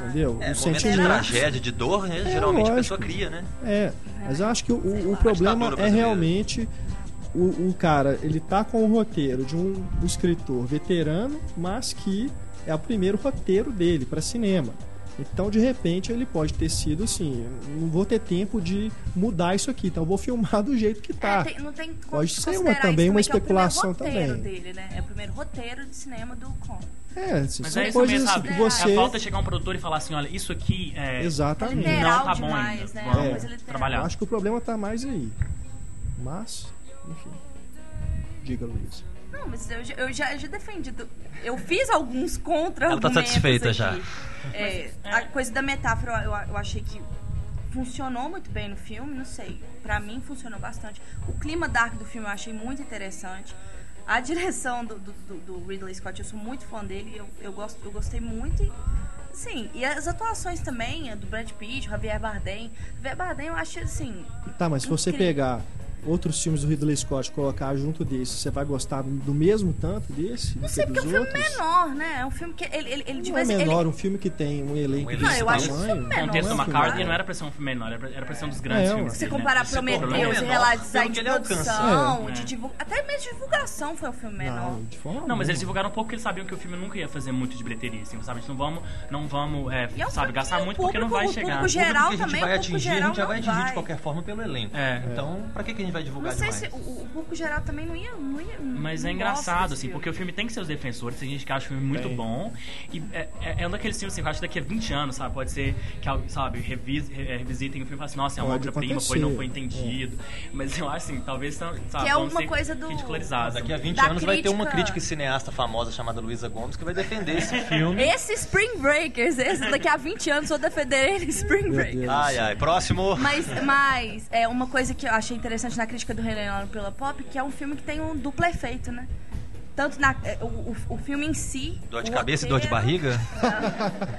Entendeu? É, Os momentos de tragédia, de dor, né, geralmente a pessoa lógico. cria, né? É, mas eu acho que o, o lá, problema é realmente o, o cara, ele tá com o roteiro de um, um escritor veterano, mas que é o primeiro roteiro dele para cinema. Então, de repente, ele pode ter sido assim: não vou ter tempo de mudar isso aqui, então eu vou filmar do jeito que tá. É, tem- não tem como Pode ser uma- também uma é o especulação primeiro roteiro também. dele, né? É o primeiro roteiro de cinema do Con. É, assim, Mas são é isso coisas mesmo, assim sabe? que É, você. É a falta de chegar um produtor e falar assim, olha, isso aqui é... Exatamente. Não tá bom demais, ainda. né? Vamos É literal. Eu trabalhar. acho que o problema tá mais aí. Mas, enfim. Diga, Luiz. Não, mas eu, já- eu já, já defendi. do- Eu fiz alguns contra Ela tá satisfeita já. É, a coisa da metáfora eu, eu achei que funcionou muito bem no filme, não sei. Pra mim funcionou bastante. O clima dark do filme eu achei muito interessante. A direção do, do, do- do Ridley Scott, eu sou muito fã dele, eu, eu, gosto, eu gostei muito. E, sim, e as atuações também, do Brad Pitt, o Javier Bardem. Javier Bardem eu acho assim. Tá, mas se você Incrível. pegar outros filmes do Ridley Scott colocar junto desse, você vai gostar do mesmo tanto desse? Não do sei, que porque é um filme outros? menor, né? É um filme que ele, ele, ele Não é vez ele- menor, um filme que tem um elenco Um elenco. Não, eu acho tamanho. isso menor. O contexto do é um menor. não era pra ser um filme menor, era pra, ser um dos grandes É, filmes se dele, né? comparar é o Prometheus e menor que de alcança. produção, É. de divulga... até mesmo de divulgação foi o filme menor. Não, de forma Não, mas eles divulgaram um pouco porque eles sabiam que o filme nunca ia fazer muito de bilheteria, assim, sabe? A gente não vamos, não vamos, é, é um sabe, gastar que o muito porque não vai público- o chegar. público O público geral que a gente também, vai o público atingir, a geral gente já vai atingir de qualquer forma pelo elenco. É. Então, pra que, que a gente vai divulgar Não sei demais? se o, o público geral também não ia. Não ia Mas não é engraçado, assim, filme. porque o filme tem seus defensores, tem gente que acha o filme muito Tem. bom. E é, é, é um daqueles filmes assim, que eu acho que daqui a 20 anos, sabe? Pode ser que, sabe, revis, re- revisitem o filme e falem assim, nossa, é uma obra-prima, foi, não foi entendido. Mas eu acho assim, talvez sabe, Que é uma ser coisa do-. Daqui a 20 Da anos vai ter uma crítica- crítica e cineasta famosa chamada Luísa Gomes que vai defender esse filme. Esse Spring Breakers, esse daqui a 20 anos eu vou defender ele Spring Breakers. Ai, ai. Próximo. Mas, mas é uma coisa que eu achei interessante na crítica do Rei Leão pela Pop, que é um filme que tem um duplo efeito, né? Tanto na, é, o, o, o filme em si. Dor de cabeça e dor de roteiro, barriga?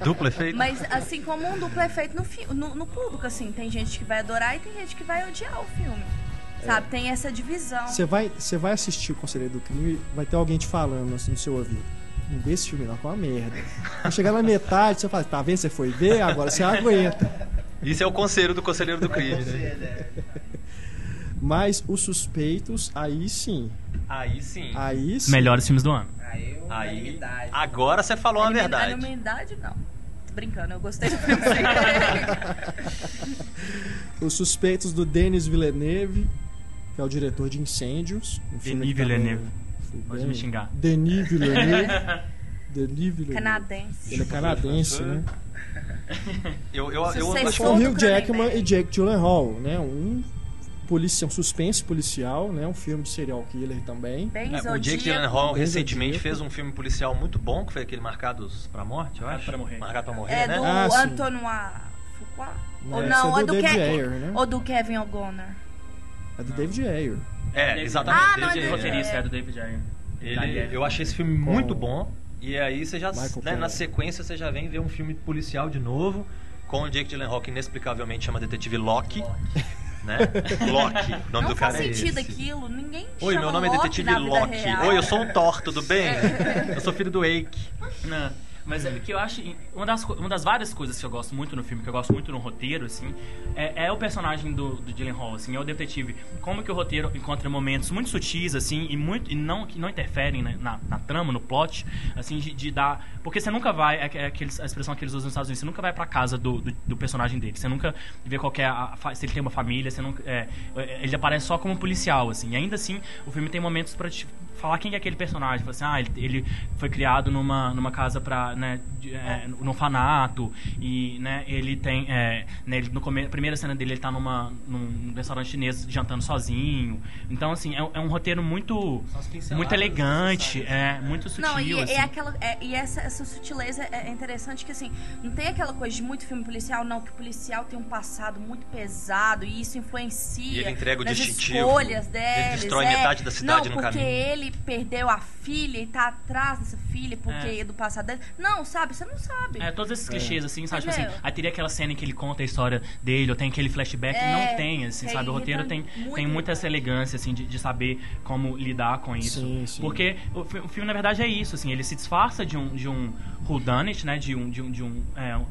Duplo efeito? Mas assim como um duplo efeito no, fi- no, no público, assim. Tem gente que vai adorar e tem gente que vai odiar o filme. Sabe? Tem essa divisão. Você vai, você vai assistir o Conselheiro do Crime vai ter alguém te falando assim, no seu ouvido. não vê esse filme não, que é uma merda. Vai chegar na metade, você fala, tá vendo? Você foi ver, agora você aguenta. Isso é o conselho do conselheiro do crime, né? Mas os suspeitos, aí sim. Aí sim. Aí sim. Melhores filmes do ano. Aí, Aí, agora você falou a verdade. Unanimidade, não. Tô brincando, eu gostei do filme. Os suspeitos do Denis Villeneuve, que é o diretor de Incêndios. Um Denis que Villeneuve. Pode bem- me xingar. Denis Villeneuve. Denis Villeneuve. Canadense. Ele é canadense, né? Eu, eu, eu, acho Com o do Hugh Jackman e Jake Gyllenhaal, né? Um polícia, um suspense policial, né? Um filme de serial killer também. Bem É, o. Jake Gyllenhaal recentemente fez um filme policial muito bom, que foi aquele Marcados pra Morte, eu Marcado acho. pra Morrer. Marcado pra Morrer, É né? do Ah, Fuqua? Né, Ou não, é é do do, David Ke- Ayer, né? ou do Kevin O'Connor. É do David Ayer. É, exatamente. Ah, não, é roteirista é do David Ayer. Ele, eu achei esse filme muito bom. E aí você já, né, na sequência, você já vem ver um filme policial de novo, com o Jake Gyllenhaal, que inexplicavelmente chama detetive Locke. Né? Locke, o nome não do cara faz é sentido esse. aquilo, ninguém Oi, meu nome é Loki detetive vida Locke. real. Oi, eu sou um Thor, tudo bem? Eu sou filho do Wake. Não, mas é que eu acho. Uma das, uma das várias coisas que eu gosto muito no filme, que eu gosto muito no roteiro, assim, é, é o personagem do, do Gyllenhaal, assim, é o detetive. Como que o roteiro encontra momentos muito sutis, assim, e, muito, e não, que não interferem né, na, na trama, no plot, assim, de, de dar. Porque você nunca vai. É, é aqueles, a expressão que eles usam nos Estados Unidos, você nunca vai pra casa do, do, do personagem dele. Você nunca vê qualquer. a- fa- se ele tem uma família, você nunca. é, ele aparece só como policial, assim. E ainda assim, o filme tem momentos pra te falar quem é aquele personagem. Fala assim, ah, ele, ele foi criado numa, numa casa pra, né, de, é, no orfanato e, né, ele tem, é, né, ele, no come, primeira cena dele ele tá numa, num restaurante chinês jantando sozinho. Então, assim, é, é um roteiro muito, muito elegante, é, muito sutil, Não, e, assim. é aquela, é- e essa, essa sutileza é interessante que assim, não tem aquela coisa de muito filme policial, não, que o policial tem um passado muito pesado e isso influencia E ele entrega o nas escolhas ele deles. destrói é. metade da cidade não, no porque caminho. ele perdeu a filha e tá atrás dessa filha porque É. é do passado dele. Não, sabe? Você não sabe. É, todos esses clichês, assim, sabe? Tipo assim, aí teria aquela cena em que ele conta a história dele, ou tem aquele flashback, É, não tem, assim, que sabe? O roteiro tem, muito tem muita essa elegância, assim, de, de saber como lidar com isso. Sim, sim. Porque o, o filme, na verdade, é isso, assim, ele se disfarça de um, de um whodunit, né? De um, de um, de um, é, um,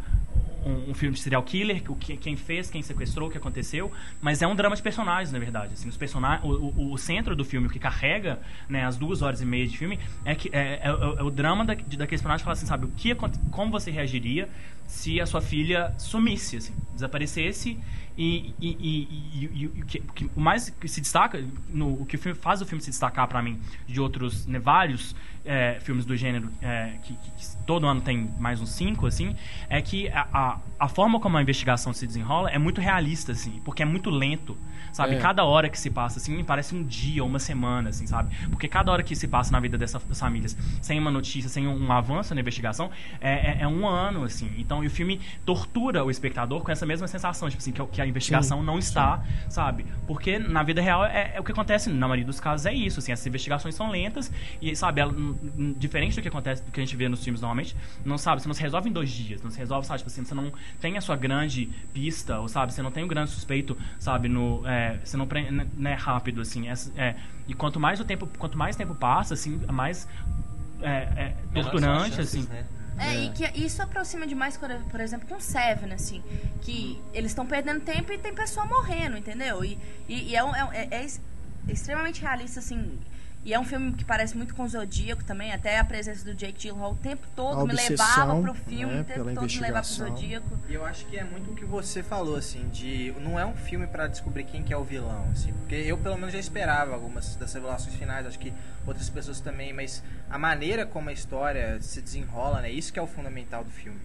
um filme de serial killer, o que, quem fez, quem sequestrou, o que aconteceu, mas é um drama de personagens, na verdade. Assim, os personagens, o, o, o centro do filme, o que carrega né, as duas horas e meia de filme, é, que, é, é, é o drama da, de, daqueles personagens falar assim, sabe, o que, como você reagiria se a sua filha sumisse, assim, desaparecesse. E, e, e, e- e- o que, o que mais que se destaca, no, o que o filme faz o filme se destacar para mim de outros, né, vários é, filmes do gênero, é, que, que- todo ano tem mais uns cinco, assim, é que a, a forma como a investigação se desenrola é muito realista, assim, porque é muito lento, sabe? É. Cada hora que se passa, assim, parece um dia, uma semana, assim, sabe? Porque cada hora que se passa na vida dessa- dessas famílias, sem uma notícia, sem um, um avanço na investigação, é, é- é um ano, assim. Então, e o filme tortura o espectador com essa mesma sensação, tipo assim, que, que a investigação Sim, não está, sabe? Porque na vida real é, é o que acontece, na maioria dos casos é isso, assim, essas investigações são lentas e, sabe, ela, diferente do que acontece, do que a gente vê nos filmes normalmente, não sabe, você não se resolve em dois dias, não se resolve, sabe, tipo assim, você não tem a sua grande pista, ou sabe, você não tem o grande suspeito, sabe, no, é, você não pre- né, rápido, assim, essa- é, e quanto mais o tempo, quanto mais tempo passa, assim, mais é, é, torturante, chances, assim. né? É, e que isso aproxima demais, por por exemplo, com Seven, assim, que eles estão perdendo tempo e tem pessoa morrendo, entendeu? E, e, e é, um- é, um- é- é extremamente realista, assim. E é um filme que parece muito com Zodíaco também, até a presença do Jake Gyllenhaal o tempo todo A me levava pro filme, né, o tempo todo me levava pro. Zodíaco. E eu acho que é muito o que você falou, assim, de. Não é um filme pra descobrir quem que é o vilão, assim. Porque eu, pelo menos, já esperava algumas das revelações finais, acho que outras pessoas também, mas a maneira como a história se desenrola, né? Isso que é o fundamental do filme.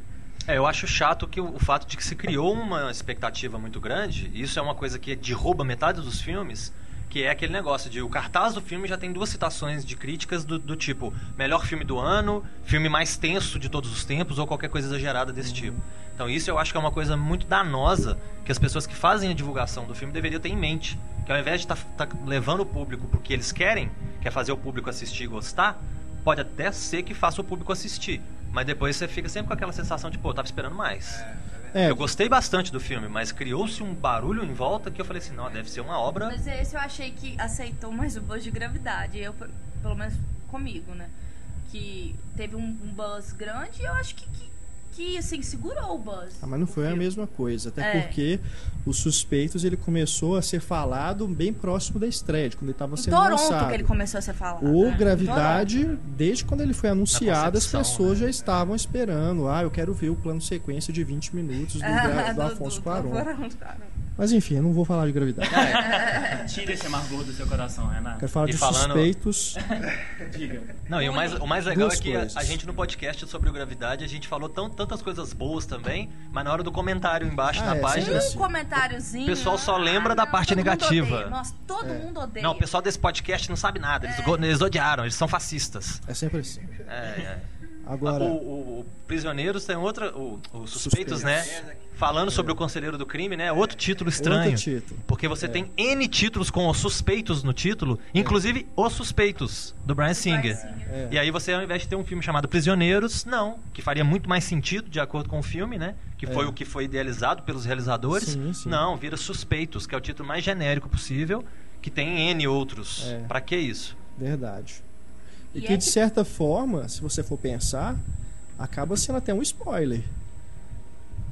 É, eu acho chato que o, o fato de que se criou uma expectativa muito grande, isso é uma coisa que derruba metade dos filmes, que é aquele negócio de o cartaz do filme já tem duas citações de críticas do, do tipo melhor filme do ano, filme mais tenso de todos os tempos ou qualquer coisa exagerada desse tipo. Então isso eu acho que é uma coisa muito danosa que as pessoas que fazem a divulgação do filme deveriam ter em mente. Que ao invés de estar levando o público porque eles querem, que é fazer o público assistir e gostar, pode até ser que faça o público assistir. Mas depois você fica sempre com aquela sensação de, pô, eu tava esperando mais. É, Eu gostei bastante do filme, mas criou-se um barulho em volta que eu falei assim, não, deve ser uma obra. Mas esse eu achei que aceitou mais o bojo de gravidade. Eu, pe- pelo menos comigo, né? que teve um, um buzz grande e eu acho que, que, que, assim, segurou o buzz. Ah, mas não foi a Viu? mesma coisa, até É. porque os suspeitos ele começou a ser falado bem próximo da estreia, de quando ele estava sendo Toronto lançado. que ele começou a ser falado. O né? Gravidade, desde quando ele foi anunciado, as pessoas né? já estavam esperando. Ah, eu quero ver o plano sequência de 20 minutos do, Gra- do Afonso Cuarón. Cuarón. Mas enfim, eu não vou falar de gravidade. Tira esse amargor do seu coração, Renato. Quero falar E de falando- suspeitos. Diga. Não, e o mais, o mais legal Duas é que a, coisas. a gente no podcast sobre o Gravidade, a gente falou tão, tantas coisas boas também, mas na hora do comentário embaixo Ah, na é, página. Um. Comentáriozinho. O pessoal só ah, lembra da não, parte negativa. odeia. Nossa, todo É. mundo odeia. Não, o pessoal desse podcast não sabe nada. Eles, go- eles odiaram, eles são fascistas. É sempre assim. É, é. Agora, O, o- o Prisioneiros tem outra. O, o Suspeitos, Suspeitos. né? Falando sobre o Conselheiro do Crime, né? Outro título estranho. outro título. Porque você É. tem N títulos com os suspeitos no título, inclusive Os Suspeitos, do Brian Singer. É. E aí você, ao invés de ter um filme chamado Prisioneiros, não, que faria muito mais sentido de acordo com o filme, né? Que foi É. o que foi idealizado pelos realizadores. Sim, sim. Não, vira Suspeitos, que é o título mais genérico possível, que tem N outros. É. Pra que isso? verdade. E, E que, é de que- certa forma, se você for pensar, acaba sendo até um spoiler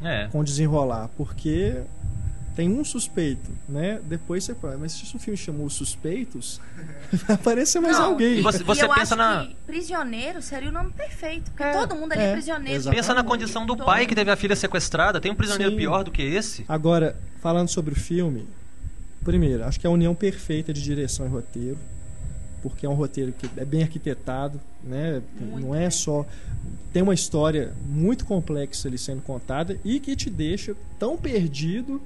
É. com o desenrolar, porque tem um suspeito, né? Depois você fala, mas se o filme chamou os suspeitos, vai aparecer mais Não, alguém. E você- e você eu pensa acho na- que prisioneiro seria o nome perfeito. Porque É, todo mundo ali é, é, prisioneiro. exatamente. Pensa na condição do pai que teve a filha sequestrada. Tem um prisioneiro Sim. pior do que esse? Agora, falando sobre o filme, primeiro, acho que é a união perfeita de direção e roteiro, porque é um roteiro que é bem arquitetado, né? Muito Não é só tem uma história muito complexa ali sendo contada e que te deixa tão perdido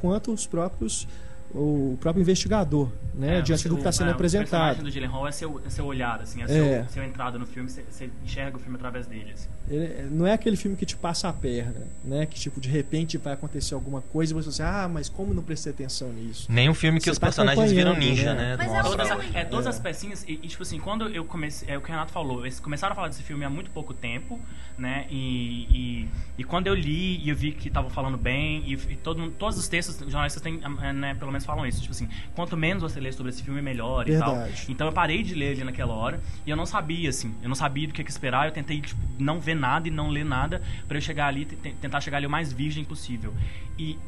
quanto os próprios o próprio investigador, né? É, diante você- do que está o- sendo é, O apresentado. personagem do Gyllenhaal é seu, é seu olhar, assim, é, É. Seu, seu entrada no filme, você, enxerga o filme através dele. assim. Ele- não é aquele filme que te passa a perna, né? Que tipo de repente vai acontecer alguma coisa e você diz, ah, mas como não prestei atenção nisso? Nem um filme que Você os tá personagens viram ninja, né? né? Mas Nossa. é Todas, é, todas É. as pecinhas, e, e, tipo assim, quando eu comecei, é o que o Renato falou, eles começaram a falar desse filme há muito pouco tempo, né, e, e, e quando eu li e eu vi que estavam falando bem, e, e todo, todos os textos, os jornalistas têm, né, pelo menos falam isso, tipo assim, quanto menos você lê sobre esse filme, melhor e tal. Verdade. Então eu parei de ler ele naquela hora, e eu não sabia, assim, eu não sabia do que, que esperar, eu tentei, tipo, não ver nada e não ler nada, pra eu chegar ali, te- tentar chegar ali o mais virgem possível. E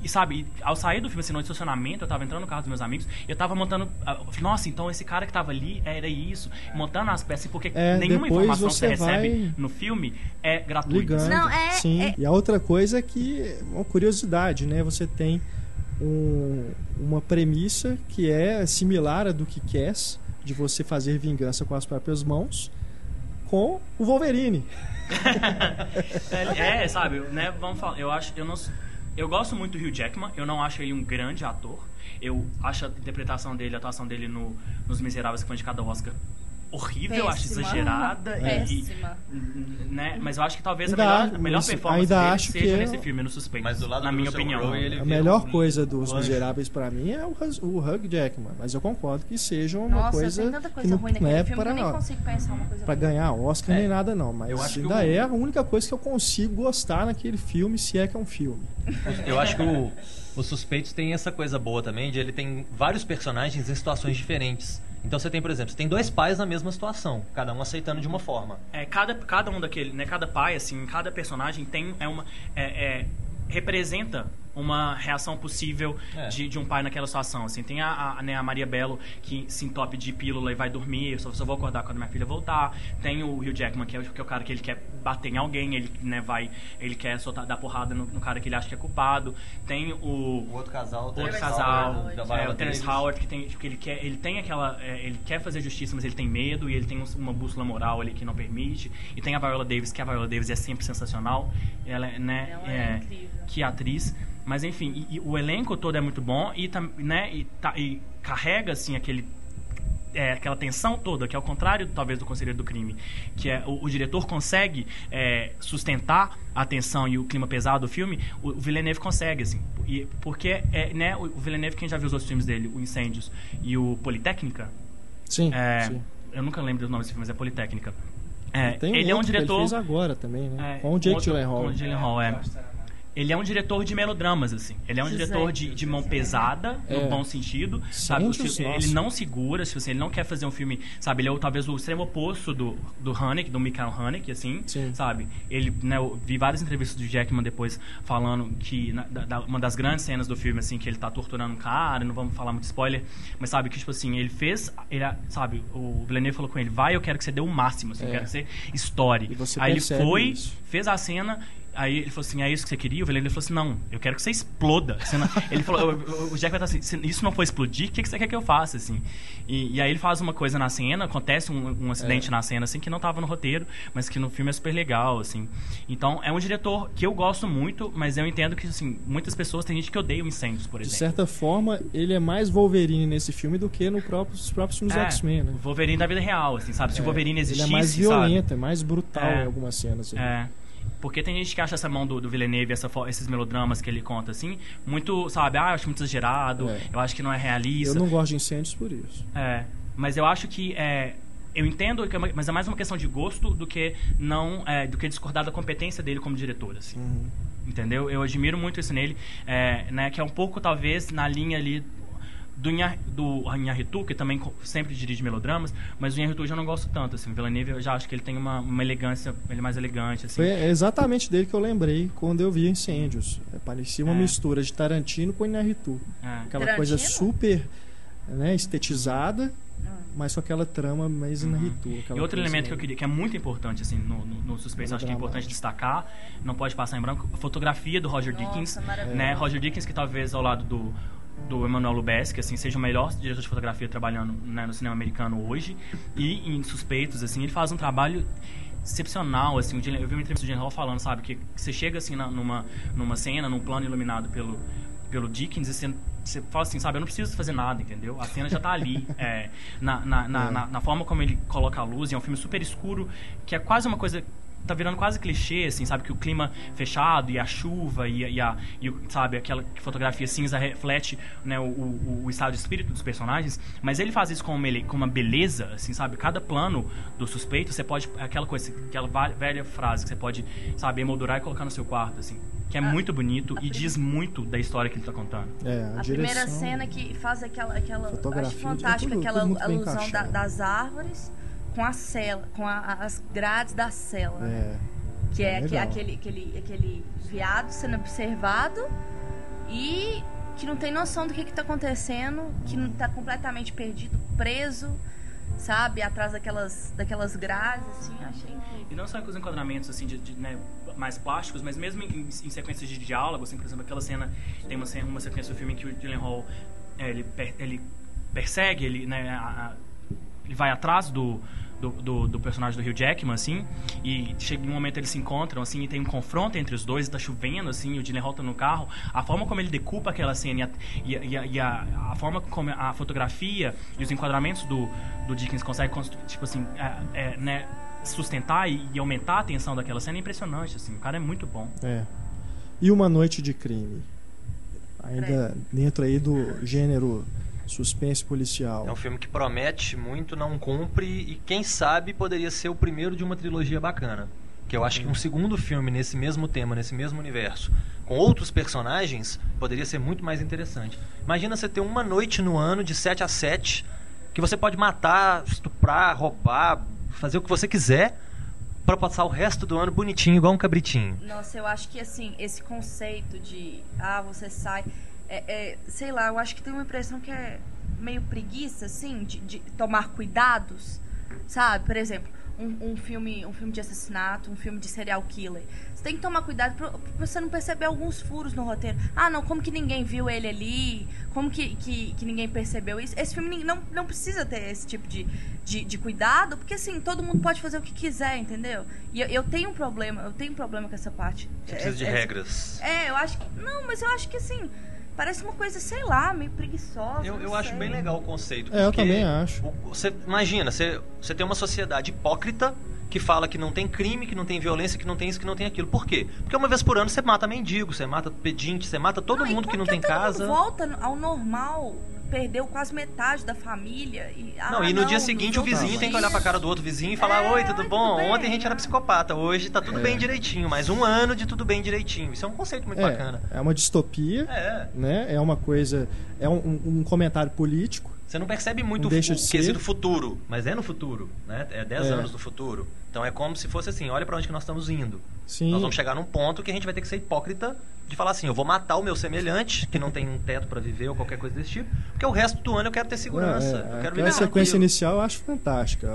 e sabe, ao sair do filme, assim, no estacionamento, eu tava entrando no carro dos meus amigos, e eu tava montando. ah, Nossa, então esse cara que tava ali era isso, montando as peças, porque É, nenhuma informação que você você vai recebe no filme é gratuita. ligando. Não, é- Sim. é- E a outra coisa é que uma curiosidade, né? Você tem um- uma premissa que é similar à do que quer de você fazer vingança com as próprias mãos com o Wolverine. É, é, sabe, né, vamos falar, eu acho, eu não eu gosto muito do Hugh Jackman, eu não acho ele um grande ator. Eu acho a interpretação dele, a atuação dele no, nos Miseráveis que foi indicado ao Oscar horrível, eu acho Péssima. exagerada e, Péssima. e- né, mas eu acho que talvez Ainda a melhor, a melhor performance ainda dele acho seja que é- nesse filme, no Suspense, Mas do lado na do minha Russell opinião. Crowe, A melhor um- coisa dos. Miseráveis pra mim é o, o Hugh Jackman, mas eu concordo que seja uma Nossa, coisa tem tanta que coisa não ruim naquele é filme que eu nem para consigo pensar uma coisa para ruim. ganhar Oscar É. nem nada não, mas Eu acho que ainda o- é a única coisa que eu consigo gostar naquele filme, se é que é um filme. Eu acho que o, os suspeitos tem essa coisa boa também, de ele tem vários personagens em situações diferentes. Então você tem, por exemplo, você tem dois pais na mesma situação, cada um aceitando de uma forma. É, cada, cada um daquele, né, cada pai, assim, cada personagem tem é uma é, é, representa uma reação possível É. de, de um pai naquela situação. Assim, tem a, a, né, a Maria Bello que se entope de pílula e vai dormir, eu só, só vou acordar quando minha filha voltar. Tem o Hugh Jackman, que é, o- que é o cara que ele quer bater em alguém, ele né, vai, ele quer soltar, dar porrada no, no cara que ele acha que é culpado. Tem o O outro casal, o outro casal, Howard, da é, o Terence. Howard, que tem, que ele quer, ele tem aquela, é, ele quer fazer justiça, mas ele tem medo e ele tem um- uma bússola moral ali que não permite. E tem a Viola Davis, que a Viola Davis é sempre sensacional, ela, é, né, Ela é incrível. que atriz. Mas enfim, e, e o elenco todo é muito bom e, né, e, tá- e carrega assim aquele é, aquela tensão toda, que é o contrário, talvez, do Conselheiro do Crime, que é o, o diretor consegue é, sustentar a tensão e o clima pesado do filme, o, o Villeneuve consegue, assim, e, porque é, né, o, o Villeneuve, quem já viu os outros filmes dele, o Incêndios e o Politécnica, Sim, é, sim. eu nunca lembro dos nomes desse filme, mas é Politécnica. É, Tem ele é um outro que diretor ele fez agora também, né? é, com o Jake Gyllenhaal. Com o Gyllenhaal, é. Ele é um diretor de melodramas, assim. Ele é um diretor de, de mão pesada, É. no bom sentido. Sabe? Nossos. ele não segura, se você ele não quer fazer um filme, sabe? Ele é talvez o extremo oposto do, do Haneke, do Michael Haneke, assim, Sim. sabe? Ele, né, eu vi várias entrevistas do Jackman depois falando que na- da- uma das grandes cenas do filme, assim, que ele tá torturando um cara, não vamos falar muito spoiler, mas sabe que, tipo assim, ele fez, ele, sabe, o Villeneuve falou com ele, vai, eu quero que você dê o máximo, assim, eu É. quero que você estoure. E você Aí ele foi, isso. fez a cena, aí ele falou assim, é isso que você queria? O Villeneuve falou assim, não, eu quero que você exploda. Você não- Ele falou, o- Jack vai estar assim, se isso não for explodir, o que que você quer que eu faça, assim? E, e aí ele faz uma coisa na cena, acontece um, um acidente É. na cena, assim, que não tava no roteiro, mas que no filme é super legal, assim. Então, é um diretor que eu gosto muito, mas eu entendo que, assim, muitas pessoas, tem gente que odeia o Incêndios, por De exemplo. certa forma, ele é mais Wolverine nesse filme do que no próprio, nos próprios filmes É, X-Men, né? Wolverine da vida real, assim, sabe? Se o É, Wolverine ele existisse, é mais sabe? violento, é mais brutal É. em algumas cenas. assim. É. Porque tem gente que acha essa mão do, do Villeneuve, essa, esses melodramas que ele conta, assim, muito, sabe, ah, eu acho muito exagerado, É. eu acho que não é realista. Eu não gosto de incêndios por isso. É, mas eu acho que é, eu entendo, que é mas é mais uma questão de gosto do que não é, do que discordar da competência dele como diretor, assim. Uhum. Entendeu? Eu admiro muito isso nele, é, né, que é um pouco talvez na linha ali do Inha- do Inharritu, que também sempre dirige melodramas, mas o Inharritu eu já não gosto tanto, assim. O Villeneuve eu já acho que ele tem uma, uma elegância, ele é mais elegante, assim. Foi exatamente dele que eu lembrei quando eu vi Incêndios. É, parecia uma É. mistura de Tarantino com Inarritu. É. Aquela Tarantino? coisa super né, estetizada, Ah. mas com aquela trama mais Inarritu. Uhum. E outro elemento que eu queria, que é muito importante assim no, no, no suspense, acho que é importante destacar, não pode passar em branco, a fotografia do Roger Nossa, Dickens, maravilhoso. né? Roger Dickens que talvez ao lado do do Emmanuel Lubezki, que assim seja o melhor diretor de fotografia trabalhando né, no cinema americano hoje e em Suspeitos assim, ele faz um trabalho excepcional assim, eu vi uma entrevista do Hall falando, sabe, que você chega assim na- numa numa cena, num plano iluminado pelo pelo Dickens e você, você fala assim, sabe, eu não preciso fazer nada, entendeu? A cena já tá ali. É, na, na, na, É. na, na forma como ele coloca a luz, e é um filme super escuro, que é quase uma coisa. Tá virando quase clichê, assim, sabe? Que o clima fechado e a chuva e, a- e a. E, sabe, aquela fotografia cinza reflete né, o, o, o estado de espírito dos personagens. Mas ele faz isso com uma, ele- com uma beleza, assim, sabe? Cada plano do suspeito, você pode. Aquela coisa, aquela va- velha frase que você pode, sabe, emoldurar e colocar no seu quarto, assim. Que é A- muito bonito a e diz muito da história que ele tá contando. É, a, A direção, primeira cena que faz aquela, aquela acho fantástica tudo- aquela tudo alusão da- das árvores com a cela, com a- as grades da cela, né? É, que é aque- aquele, aquele, aquele viado sendo observado e que não tem noção do que está acontecendo, que não tá completamente perdido, preso, sabe, atrás daquelas, daquelas grades, assim, eu achei incrível. E não só com os enquadramentos assim, de, de, né, mais plásticos, mas mesmo em, em sequências de diálogo, assim, por exemplo, aquela cena, tem uma, uma sequência do filme em que o Gyllenhaal, é, ele, per- ele persegue, ele, né, a- a- ele vai atrás do, do, do, do personagem do Hugh Jackman, assim, e chega em um momento eles se encontram, assim, e tem um confronto entre os dois, e tá chovendo, assim, e o Gyllenhaal tá no carro, a forma como ele decupa aquela cena e a, e a, e a, a- forma como a fotografia e os enquadramentos do, do Dickens conseguem, constru- tipo assim, é, é, né, sustentar e, e aumentar a tensão daquela cena é impressionante, assim, o cara é muito bom. é. E Uma Noite de Crime? Ainda dentro aí do gênero suspense policial. É um filme que promete muito, não cumpre e quem sabe poderia ser o primeiro de uma trilogia bacana. Que eu acho que um segundo filme nesse mesmo tema, nesse mesmo universo, com outros personagens, poderia ser muito mais interessante. Imagina você ter uma noite no ano de 7 a 7 que você pode matar, estuprar, roubar, fazer o que você quiser para passar o resto do ano bonitinho, igual um cabritinho. Nossa, eu acho que assim, esse conceito de ah, você sai. É, é, sei lá, eu acho que tem uma impressão que é meio preguiça, assim, de, de tomar cuidados. Sabe? Por exemplo, um, um filme, um filme de assassinato, um filme de serial killer. Você tem que tomar cuidado pra, pra você não perceber alguns furos no roteiro. Ah, não, como que ninguém viu ele ali? Como que, que, que ninguém percebeu isso? Esse filme não, não precisa ter esse tipo de, de, de cuidado, porque assim, todo mundo pode fazer o que quiser, entendeu? E eu, eu tenho um problema, eu tenho um problema com essa parte. Você precisa de É- é- regras. É, eu acho que. Não, mas eu acho que assim. Parece uma coisa, sei lá, meio preguiçosa. Eu, eu acho bem legal o conceito. É, eu também acho. Você imagina, você, você tem uma sociedade hipócrita que fala que não tem crime, que não tem violência, que não tem isso, que não tem aquilo. Por quê? Porque uma vez por ano você mata mendigo, você mata pedinte, você mata todo Não, mundo que não tem todo mundo casa. volta ao normal. Perdeu quase metade da família. E, ah, Não, e no dia não, seguinte nos o vizinho tem que olhar pra cara do outro vizinho e falar: É, Oi, tudo oi, bom? tudo Ontem a gente era é. psicopata, hoje tá tudo bem direitinho. Mais um ano de tudo bem direitinho. Isso é um conceito muito bacana. É, é uma distopia, É. né? É uma coisa. É um, um- comentário político. Você não percebe muito Não o, deixa o de ser. quesito futuro, mas é no futuro, né? É 10 É. anos no futuro. Então é como se fosse assim, olha pra onde que nós estamos indo. Sim. Nós vamos chegar num ponto que a gente vai ter que ser hipócrita de falar assim, eu vou matar o meu semelhante, que não tem um teto pra viver ou qualquer coisa desse tipo, porque o resto do ano eu quero ter segurança. É, é, eu quero aquela viver sequência tranquilo. inicial eu acho fantástica.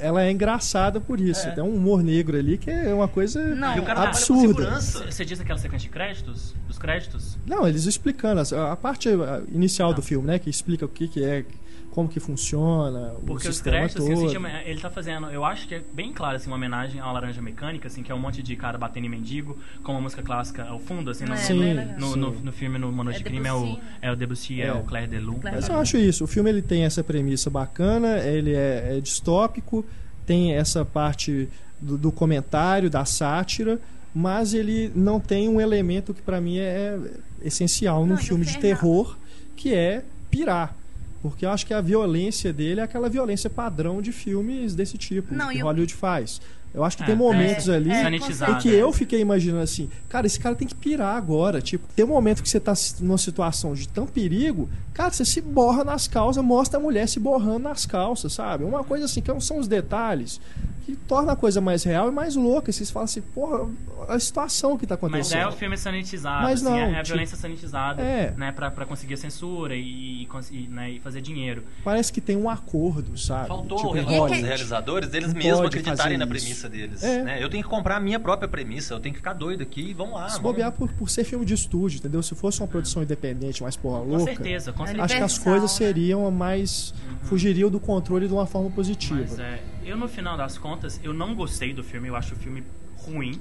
Ela é engraçada por isso. É. Tem um humor negro ali que é uma coisa Não, E o cara trabalha com absurda. segurança. Você diz aquela sequência de créditos? Dos créditos? Não, eles explicando a, a parte a, inicial Não. do filme, né? Que explica o que, que é, como que funciona, o Porque os sistema créditos, todo. assim, ele tá fazendo, eu acho que é bem claro, assim, uma homenagem à Laranja Mecânica, assim, que é um monte de cara batendo em mendigo, com uma música clássica ao fundo, assim, no, É, Sim, no, sim. no, no filme, no Uma Noite É de Crime, é o, Debussy, é o Debussy, é, É. o Claire. Claire Mas eu acho isso. O filme ele tem essa premissa bacana, ele é, é distópico, tem essa parte do, do comentário, da sátira, mas ele não tem um elemento que pra mim é essencial num Não, o filme de terror, que é pirar. Porque eu acho que a violência dele é aquela violência padrão de filmes desse tipo Não, que e o- Hollywood faz. Eu acho que É, tem momentos é, ali é, Sanitizado. em que né? eu fiquei imaginando assim, cara, esse cara tem que pirar agora. Tipo, tem um momento que você tá numa situação de tão perigo, cara, você se borra nas calças, mostra a mulher se borrando nas calças, sabe? Uma coisa assim, que não são os detalhes, que torna a coisa mais real e mais louca. E vocês falam assim, porra, a situação que tá Mas acontecendo. é o filme sanitizado, Mas assim, não, é a tipo- violência sanitizada, É. né, pra, pra conseguir a censura e, e, né, e fazer dinheiro. Parece que tem um acordo, sabe? Faltou Tipo, é dos Hollywood. realizadores deles mesmos acreditarem na isso. premissa deles. É. né? Eu tenho que comprar a minha própria premissa, eu tenho que ficar doido aqui e vamos lá. Se vamos- bobear por, por ser filme de estúdio, entendeu? Se fosse uma produção independente, mais porra Com louca, certeza, com É certeza. acho que as coisas né? seriam mais. fugiriam do controle de uma forma positiva. Mas é, eu no final das contas, eu não gostei do filme, eu acho o filme ruim.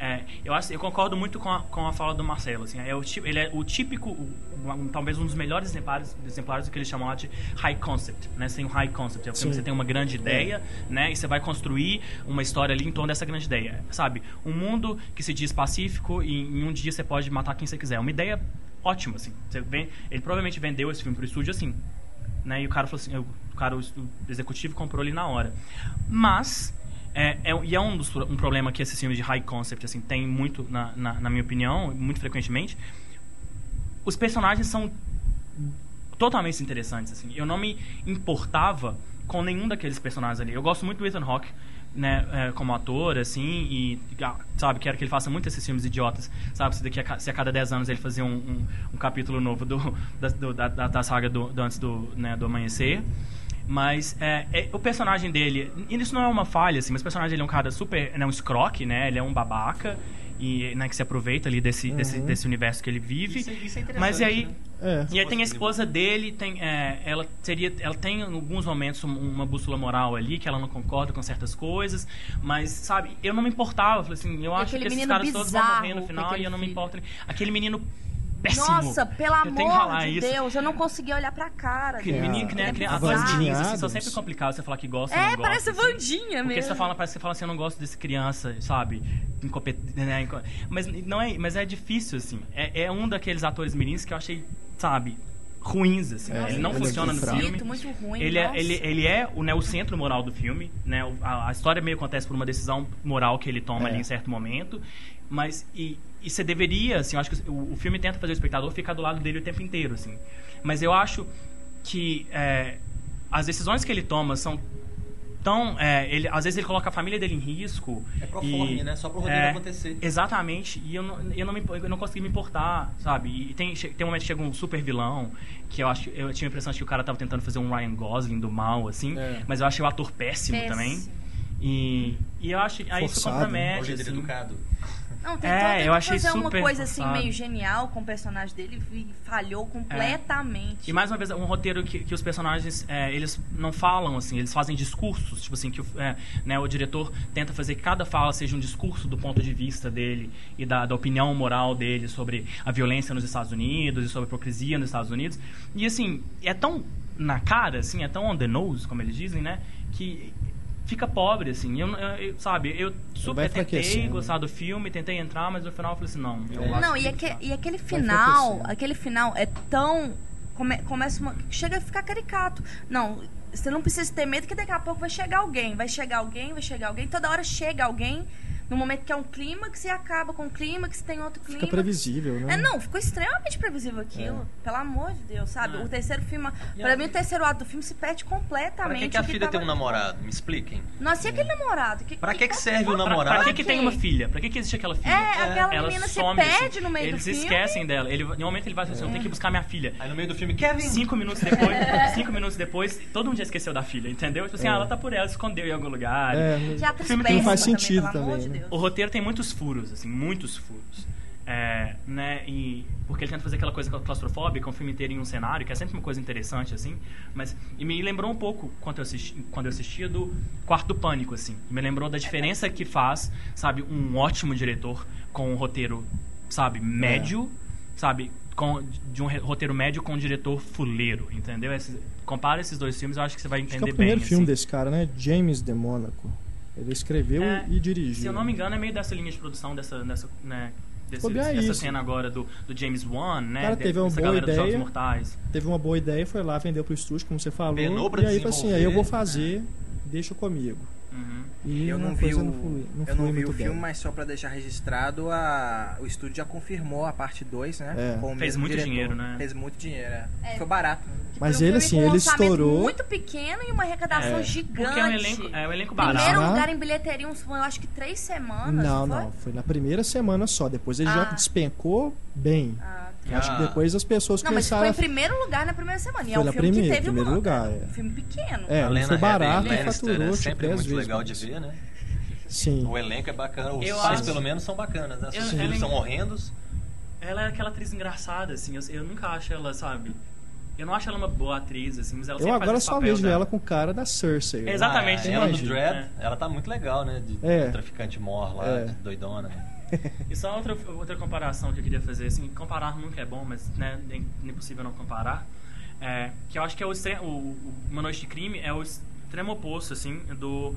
É, eu, acho, eu concordo muito com a, com a fala do Marcelo. Assim, é o, ele é o típico, o- um- talvez um dos melhores exemplares, exemplares do que ele chamou de high concept. Né? Tem um high concept, é o filme que você tem uma grande ideia né? e você vai construir uma história ali em torno dessa grande ideia. Sabe? Um mundo que se diz pacífico e em um dia você pode matar quem você quiser. Uma ideia ótima. Assim. Você vê, ele provavelmente vendeu esse filme pro estúdio assim. Né? E o cara falou assim, o cara, o executivo comprou ali na hora. Mas é, é- e é um, dos, um problema que esses filmes de high concept assim tem muito na, na, na minha opinião, muito frequentemente. Os personagens são totalmente interessantes assim. Eu não me importava com nenhum daqueles personagens ali. Eu gosto muito do Ethan Hawke, né, é, como ator, assim, e ah, sabe, quero que ele faça muito esses filmes idiotas, sabe, se daqui a, se a cada 10 anos ele fazer um, um, um capítulo novo do, da, do- da, da saga do, do antes do, né, do amanhecer. Mas é, é, o personagem dele, e isso não é uma falha, assim, mas o personagem dele é um cara super, né, um escroque, né, ele é um babaca, e, né, que se aproveita ali desse, desse, Uhum. desse universo que ele vive. Isso, é- isso é interessante. mas e aí, né? É. e aí tem a esposa dele, tem, é, ela teria, ela tem em alguns momentos um- uma bússola moral ali, que ela não concorda com certas coisas, mas sabe, eu não me importava, eu falei assim, eu acho aquele que esses caras todos vão morrer no final e eu não me importo. Aquele menino péssimo. Nossa, pelo que amor de isso. Deus, eu não conseguia olhar pra cara Aquele dele. menino que nem a é criança. meninos, assim, são sempre complicados você falar que gosta ou É, não gosta. parece assim. Vandinha Porque mesmo. você fala, parece que você fala assim, eu não gosto desse criança, sabe? Incompet... né, Mas não é, mas é difícil, assim. É, é um daqueles atores mirins que eu achei, sabe, ruins, assim. É, ele não ele é funciona no muito fraco. filme. muito ruim. Ele é, ele, ele é o, né, o centro moral do filme, né? A, a história meio acontece por uma decisão moral que ele toma É. ali em certo momento, mas e, e você deveria, assim, eu acho que o, o filme tenta fazer o espectador ficar do lado dele o tempo inteiro, assim. Mas eu acho que é, as decisões que ele toma são tão, é, ele, às vezes ele coloca a família dele em risco. É pro forme, né? Só pro roteiro é, acontecer. Exatamente, e eu não, eu não, me, eu não consegui me importar, sabe? E tem, tem um momento que chega um super vilão, que eu acho eu tinha a impressão de que o cara tava tentando fazer um Ryan Gosling do mal, assim, É. mas eu achei o ator péssimo, Péssimo. também. E, e eu acho aí isso Forçado, É o compromete. jeito Assim, educado. Não, tentou, É, eu tentou achei fazer uma super coisa assim meio genial com o personagem dele e falhou completamente. E mais uma vez, um roteiro que, que os personagens, é, eles não falam, assim, eles fazem discursos, tipo assim, que o, é, né, o diretor tenta fazer que cada fala seja um discurso do ponto de vista dele e da, da opinião moral dele sobre a violência nos Estados Unidos e sobre a hipocrisia nos Estados Unidos. E assim, é tão na cara, assim, é tão on the nose, como eles dizem, né, que fica pobre, assim. Eu, eu- eu- sabe, eu super tentei enfraquecendo. gostar do filme, tentei entrar, mas no final eu falei assim, não. Eu Não, e, aque- e aquele final, aquele final é tão come- começa uma, chega a ficar caricato. Não, você não precisa ter medo que daqui a pouco vai chegar alguém, vai chegar alguém, vai chegar alguém, toda hora chega alguém. No momento que é um clímax e acaba com um clímax, tem outro Fica clímax. previsível, né? É, não, ficou extremamente previsível aquilo. Pelo amor de Deus, sabe? É. O terceiro filme. E Pra mim, o terceiro ato do filme se perde Pra completamente. que, que a o filha tem um namorado? Me expliquem. Nossa, e aquele namorado? Que, Pra que que serve o Pra, namorado? pra que, que tem uma filha? Pra que, que existe aquela filha? É, aquela Ela menina se some, assim. perde no meio Eles do filme. esquecem dela. Ele, em um momento ele vai assim, eu tenho que buscar minha filha. Aí no meio do filme, Kevin! Cinco minutos depois, cinco minutos depois, todo mundo já esqueceu da filha, entendeu? Tipo assim, É. ah, ela tá por ela, escondeu em algum lugar. É, Que atriz filme que péssima não faz sentido também, né? Deus. O roteiro tem muitos furos, assim, muitos furos. É, né, e porque ele tenta fazer aquela coisa claustrofóbica, um filme inteiro em um cenário, que é sempre uma coisa interessante, assim, mas e me lembrou um pouco quando eu, assisti, quando eu assistia do Quarto do Pânico, assim, me lembrou da diferença que faz, sabe, um ótimo diretor com um roteiro, sabe, médio, sabe, com, de um roteiro médio com um diretor fuleiro, entendeu? Esses- compara esses dois filmes, eu acho que você vai Acho que entender é o primeiro bem, filme assim. desse cara, né? James de Mônaco. Ele escreveu É, e dirigiu. Se eu não me engano, é meio dessa linha de produção, dessa, dessa, né, desse, dessa cena agora do, do James Wan, né? cara teve uma boa ideia. Teve uma boa ideia, foi lá, vendeu pro estúdio, como você falou. Penou pra e aí assim, aí eu vou desenvolver. fazer, deixa comigo. Uhum. E Eu não vi o, não flui, não eu não vi o filme, bem. mas só pra deixar registrado, a, o estúdio já confirmou a parte 2, né? É. com o Fez muito diretor. dinheiro, né? Fez muito dinheiro, é. É. Foi barato. Mas ele, assim, um ele orçamento estourou. muito pequeno e uma arrecadação É. gigante. Porque é um elenco, é um elenco barato. Primeiro Ah. lugar em bilheteria, uns, eu acho que três semanas. Não, foi? não, foi na primeira semana só. Depois ele já Ah. despencou bem. Ah, Eu Acho que Ah. depois as pessoas Não, mas começaram foi em primeiro lugar na primeira semana. E é Foi um filme primeira- que teve primeiro uma, lugar, é. um filme pequeno. É, a não Lena foi barato e Lannister faturou é sempre 10 muito vezes legal de ver, né? Sim. O elenco é bacana, os Eu seis acho- pelo menos são bacanas, né? Os filhos ela- são horrendos. Ela é aquela atriz engraçada, assim. Eu, eu nunca acho ela, sabe? Eu não acho ela uma boa atriz, assim, mas ela Eu agora só papel vejo dela. ela com cara da Cersei. né? Exatamente. Ah, ela Imagina. Dread, É. ela tá muito legal, né? De, É. de traficante mor lá, É. doidona. E só outra, outra comparação que eu queria fazer, assim, comparar nunca é bom, mas né, é impossível não comparar. É, que eu acho que é o, o Uma Noite de Crime é o extremo oposto, assim, do,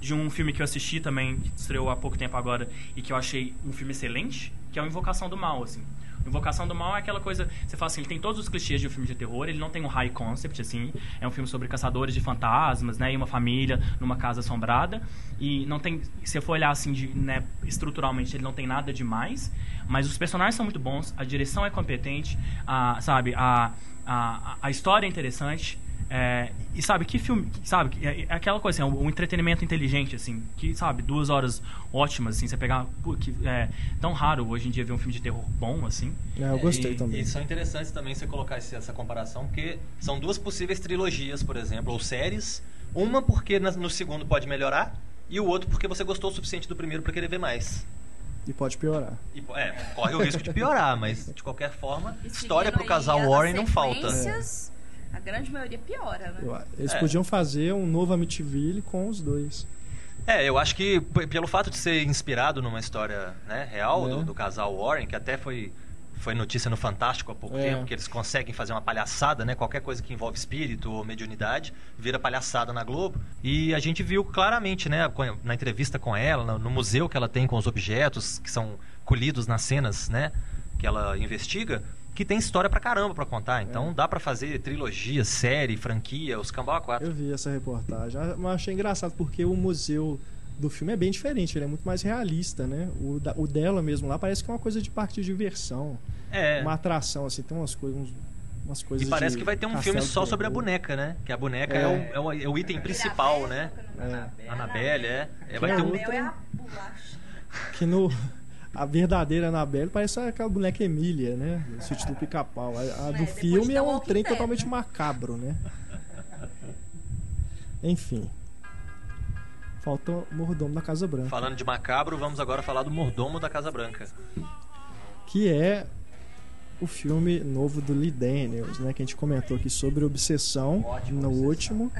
de um filme que eu assisti também, que estreou há pouco tempo agora, e que eu achei um filme excelente, que é o Invocação do Mal, assim. Invocação do Mal é aquela coisa, você fala assim, ele tem todos os clichês de um filme de terror, ele não tem um high concept, assim, é um filme sobre caçadores de fantasmas, né, e uma família numa casa assombrada, e não tem, se for olhar assim, de, né, estruturalmente, ele não tem nada demais, mas os personagens são muito bons, a direção é competente, a, sabe, a, a, a história é interessante, é, e sabe, que filme, sabe, é, é aquela coisa assim, um, um entretenimento inteligente, assim, que, sabe, duas horas ótimas, assim, você pegar, pô, que é tão raro hoje em dia ver um filme de terror bom, assim. É, eu gostei e, também. E são interessantes também você colocar esse- essa comparação, porque são duas possíveis trilogias, por exemplo, ou séries. Uma porque na- no segundo pode melhorar, e o outro porque você gostou o suficiente do primeiro para querer ver mais. E pode piorar. E, é, corre o risco de piorar, mas de qualquer forma, E história pro casal Warren não falta. sequências, A grande maioria piora, né? Eu- eles É. podiam fazer um novo Amityville com os dois. É, eu acho que pelo fato de ser inspirado numa história né, real É. do, do casal Warren, que até foi, foi notícia no Fantástico há pouco É. tempo, que eles conseguem fazer uma palhaçada, né? Qualquer coisa que envolve espírito ou mediunidade, vira palhaçada na Globo. E a gente viu claramente, né, na entrevista com ela, no, no museu que ela tem com os objetos que são colhidos nas cenas, né? Que ela investiga, que tem história pra caramba pra contar. Então É. dá pra fazer trilogia, série, franquia, os cambau a quatro. Eu vi essa reportagem. Mas achei engraçado porque o museu do filme é bem diferente, ele é muito mais realista, né? O, da- o dela mesmo lá parece que é uma coisa de parque de diversão, É. uma atração, assim, tem umas coisas. uns- umas coisas E parece de que vai ter um filme só sobre a boneca, né? Que a boneca É. é, o, é o- é o item principal, né? É. Annabelle, é. é Que vai é ter um... Meu é a bolacha. Que no. A verdadeira Annabelle parece aquela boneca Emília, né? Do sítio do pica-pau. A, a É, do depois filme é um trem totalmente né? macabro, né? Enfim. Falta o mordomo da Casa Branca. Falando de macabro, vamos agora falar do mordomo da Casa Branca. que é o filme novo do Lee Daniels, né? Que a gente comentou aqui sobre Obsessão Ótima no Obsessão. último,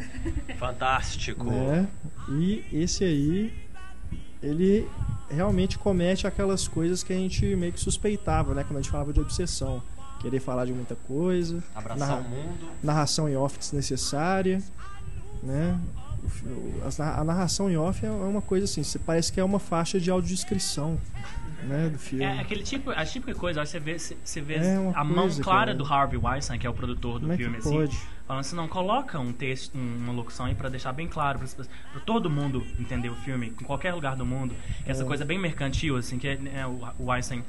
Fantástico. né? E esse aí, ele realmente comete aquelas coisas que a gente meio que suspeitava, né? Quando a gente falava de Obsessão. Querer falar de muita coisa, Abraçar narra- o mundo. narração em off desnecessária, né? A narração em off é uma coisa assim, parece que é uma faixa de audiodescrição. Né, do filme. É aquele tipo, a típica coisa, ó, você vê, você vê É a mão coisa, clara cara. do Harvey Weinstein, que é o produtor do Como é que filme, assim, pode? falando assim, não, coloca um texto, um- uma locução aí pra deixar bem claro pra, pra todo mundo entender o filme, em qualquer lugar do mundo. Essa É. coisa bem mercantil, assim, que é, né, o, o Weinstein,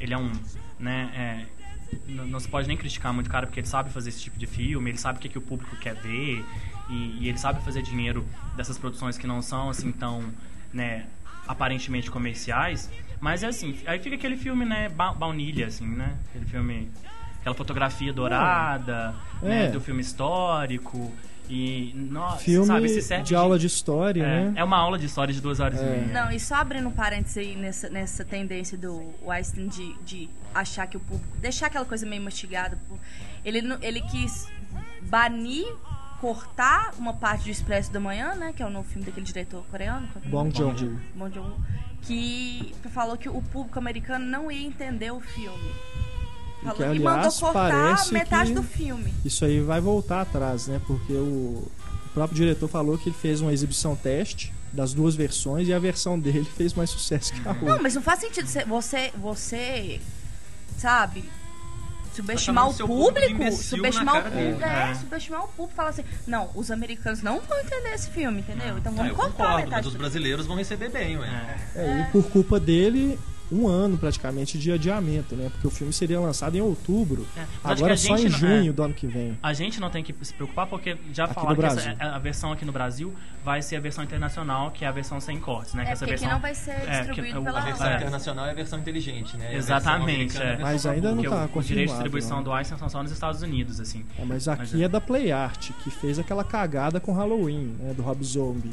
ele é um, né, é, n- não se pode nem criticar muito o cara porque ele sabe fazer esse tipo de filme, ele sabe o que, que o público quer ver e, e ele sabe fazer dinheiro dessas produções que não são assim tão, né, aparentemente comerciais. Mas é assim, aí fica aquele filme, né, ba baunilha, assim, né? Aquele filme, aquela fotografia dourada, né, É. do filme histórico e, nossa, Filme sabe, se serve de aula de história, é, né? é uma aula de história de duas horas É. e meia. Não, e só abrindo um parênteses aí nessa, nessa tendência do Weinstein de, de achar que o público. deixar aquela coisa meio mastigada. Ele, ele quis banir, cortar uma parte do Expresso da Manhã, né? Que é o novo filme daquele diretor coreano. é o Bong? Joon-ho. Bong Joon-ho, que falou que o público americano não ia entender o filme. Falou que, e mandou aliás, cortar parece metade do filme. Isso aí vai voltar atrás, né? Porque o, o próprio diretor falou que ele fez uma exibição teste das duas versões e a versão dele fez mais sucesso que a outra. Não, mas não faz sentido você, você, você sabe, subestimar o público público, subestimar o público, é, É. subestimar o público, falar assim, não, os americanos não vão entender esse filme, entendeu? Então Ah, vamos eu cortar concordo, mas metade os do brasileiros vão receber bem, ué. É. É, e por culpa dele, um ano praticamente de adiamento, né? Porque o filme seria lançado em outubro. É. Mas Agora que a só em gente não- junho é. do ano que vem. A gente não tem que se preocupar porque já Aqui falaram que essa- Brasil. a, versão aqui no Brasil vai ser a versão internacional, que é a versão sem cortes, né? que É, essa porque aqui versão não vai ser é, distribuído que- pela A versão É. internacional é a versão inteligente, né? Exatamente, é. versão Mas ainda não porque tá o, o direito de distribuição né? do Einstein são só nos Estados Unidos, assim. É, mas Mas aqui é. é. da Play Art, que fez aquela cagada com Halloween, né? Do Rob Zombie.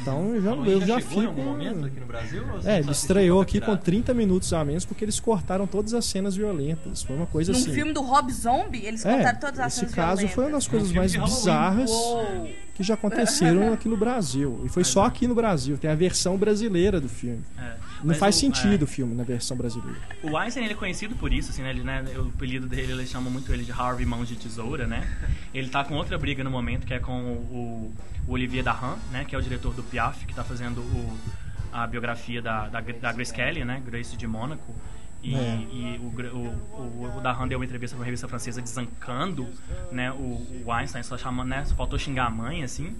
Então eu já, eu já já chegou em fico. algum momento aqui no Brasil? É, ele estreou aqui com pirata? 30 minutos a menos porque eles cortaram todas as cenas violentas. Foi uma coisa Num assim. filme do Rob Zombie, eles é, contaram todas as esse cenas caso foi uma das coisas mais bizarras Uou. que já aconteceram aqui no Brasil. E foi só aqui no Brasil. Tem a versão brasileira do filme. É. Não faz o- sentido é. o filme na versão brasileira. O Einstein ele é conhecido por isso, assim, né? Ele, né? O apelido dele, eles chamam muito ele de Harvey Mãos de Tesoura, né? Ele tá com outra briga no momento, que é com o, o Olivier Dahan, né? Que é o diretor do Piaf, que tá fazendo o, a biografia da, da, da Grace Kelly, né? Grace de Mônaco. E, É. e o, o, o, o Dahan deu uma entrevista pra uma revista francesa desancando né, o, o Einstein, só chamando, né? Só faltou xingar a mãe, assim.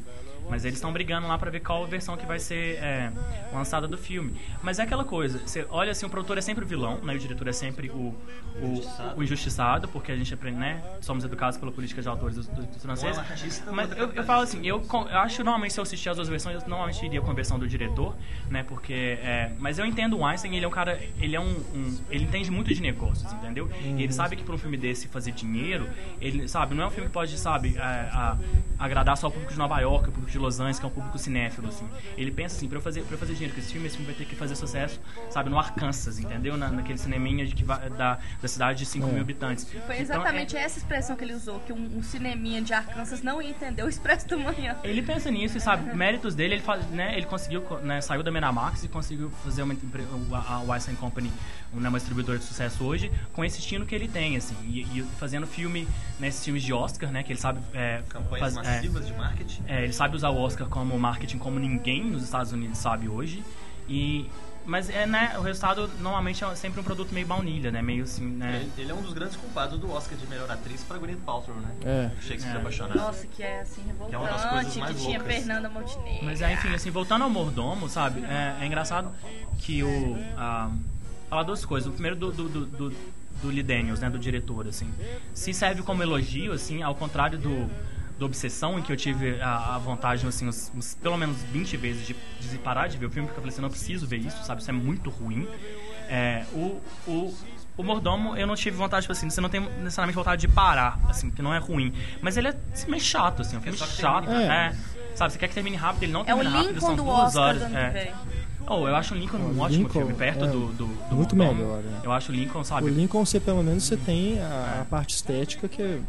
Mas eles estão brigando lá pra ver qual versão que vai ser é, lançada do filme. Mas é aquela coisa, você olha assim, o produtor é sempre o vilão, né? O diretor é sempre o, o, Injustiçado. o injustiçado, porque a gente aprende, né? Somos educados pela política de autores dos, dos, franceses. É Mas eu, eu falo assim, eu, eu acho normalmente se eu assistir as duas versões, eu normalmente iria com a versão do diretor, né? Porque. é, mas eu entendo o Einstein, ele é um cara. Ele é um. um- ele entende muito de negócios, entendeu? E ele sabe que para um filme desse fazer dinheiro, ele sabe, não é um filme que pode, sabe, é, a- agradar só o público de Nova York, o público de Los Angeles, que é um público cinéfilo, assim. Ele pensa assim, pra eu fazer, pra eu fazer dinheiro com esse filme, esse filme vai ter que fazer sucesso, sabe, no Arkansas, entendeu? Na, naquele cineminha de que vai, da, da cidade de 5 É. mil habitantes. Foi Então, é- exatamente essa expressão que ele usou, que um, um cineminha de Arkansas não ia entender o Expresso da Manhã. Ele pensa nisso e sabe, méritos dele, ele, faz, né, ele conseguiu, né, saiu da Miramax e conseguiu fazer uma, a, a Weinstein Company, né, uma distribuidora de sucesso hoje, com esse estilo que ele tem, assim, e, e fazendo filme, né, esses filmes de Oscar, né, que ele sabe é, Campanhas faz- é, massivas de marketing. é, ele sabe usar o Oscar como marketing como ninguém nos Estados Unidos sabe hoje, e... Mas é, né, o resultado normalmente é sempre um produto meio baunilha, né? Meio assim, né? Ele, ele é um dos grandes culpados do Oscar de melhor atriz para Gwyneth Paltrow, né? É. Shakespeare É. apaixonado. Nossa, que é assim, Que é uma das coisas revoltante, mais que tinha loucas. Fernanda Montenegro. Mas é, enfim, assim, voltando ao mordomo, sabe? É, é engraçado que o. ah, falar duas coisas. O primeiro do, do, do, do, do Lee Daniels, né? Do diretor, assim. Se serve como elogio, assim, ao contrário do, do Obsessão, em que eu tive a, a vontade, assim, uns, uns pelo menos 20 vezes de, de parar de ver o filme, porque eu falei assim, eu não preciso ver isso, sabe? Isso é muito ruim. É, o, o, o Mordomo, eu não tive vontade, tipo assim, você não tem necessariamente vontade de parar, assim, que não é ruim. Mas ele é meio chato, assim, é um filme chato. termine É. Sabe, você quer que termine rápido, ele não É termina rápido, são Lincoln do duas Oscar horas. é. Oh, eu acho o Lincoln um ótimo Lincoln, filme, perto é, do, do, do muito Mordomo. melhor, é. Eu acho o Lincoln, sabe? O Lincoln, você pelo menos você tem a, a parte estética que é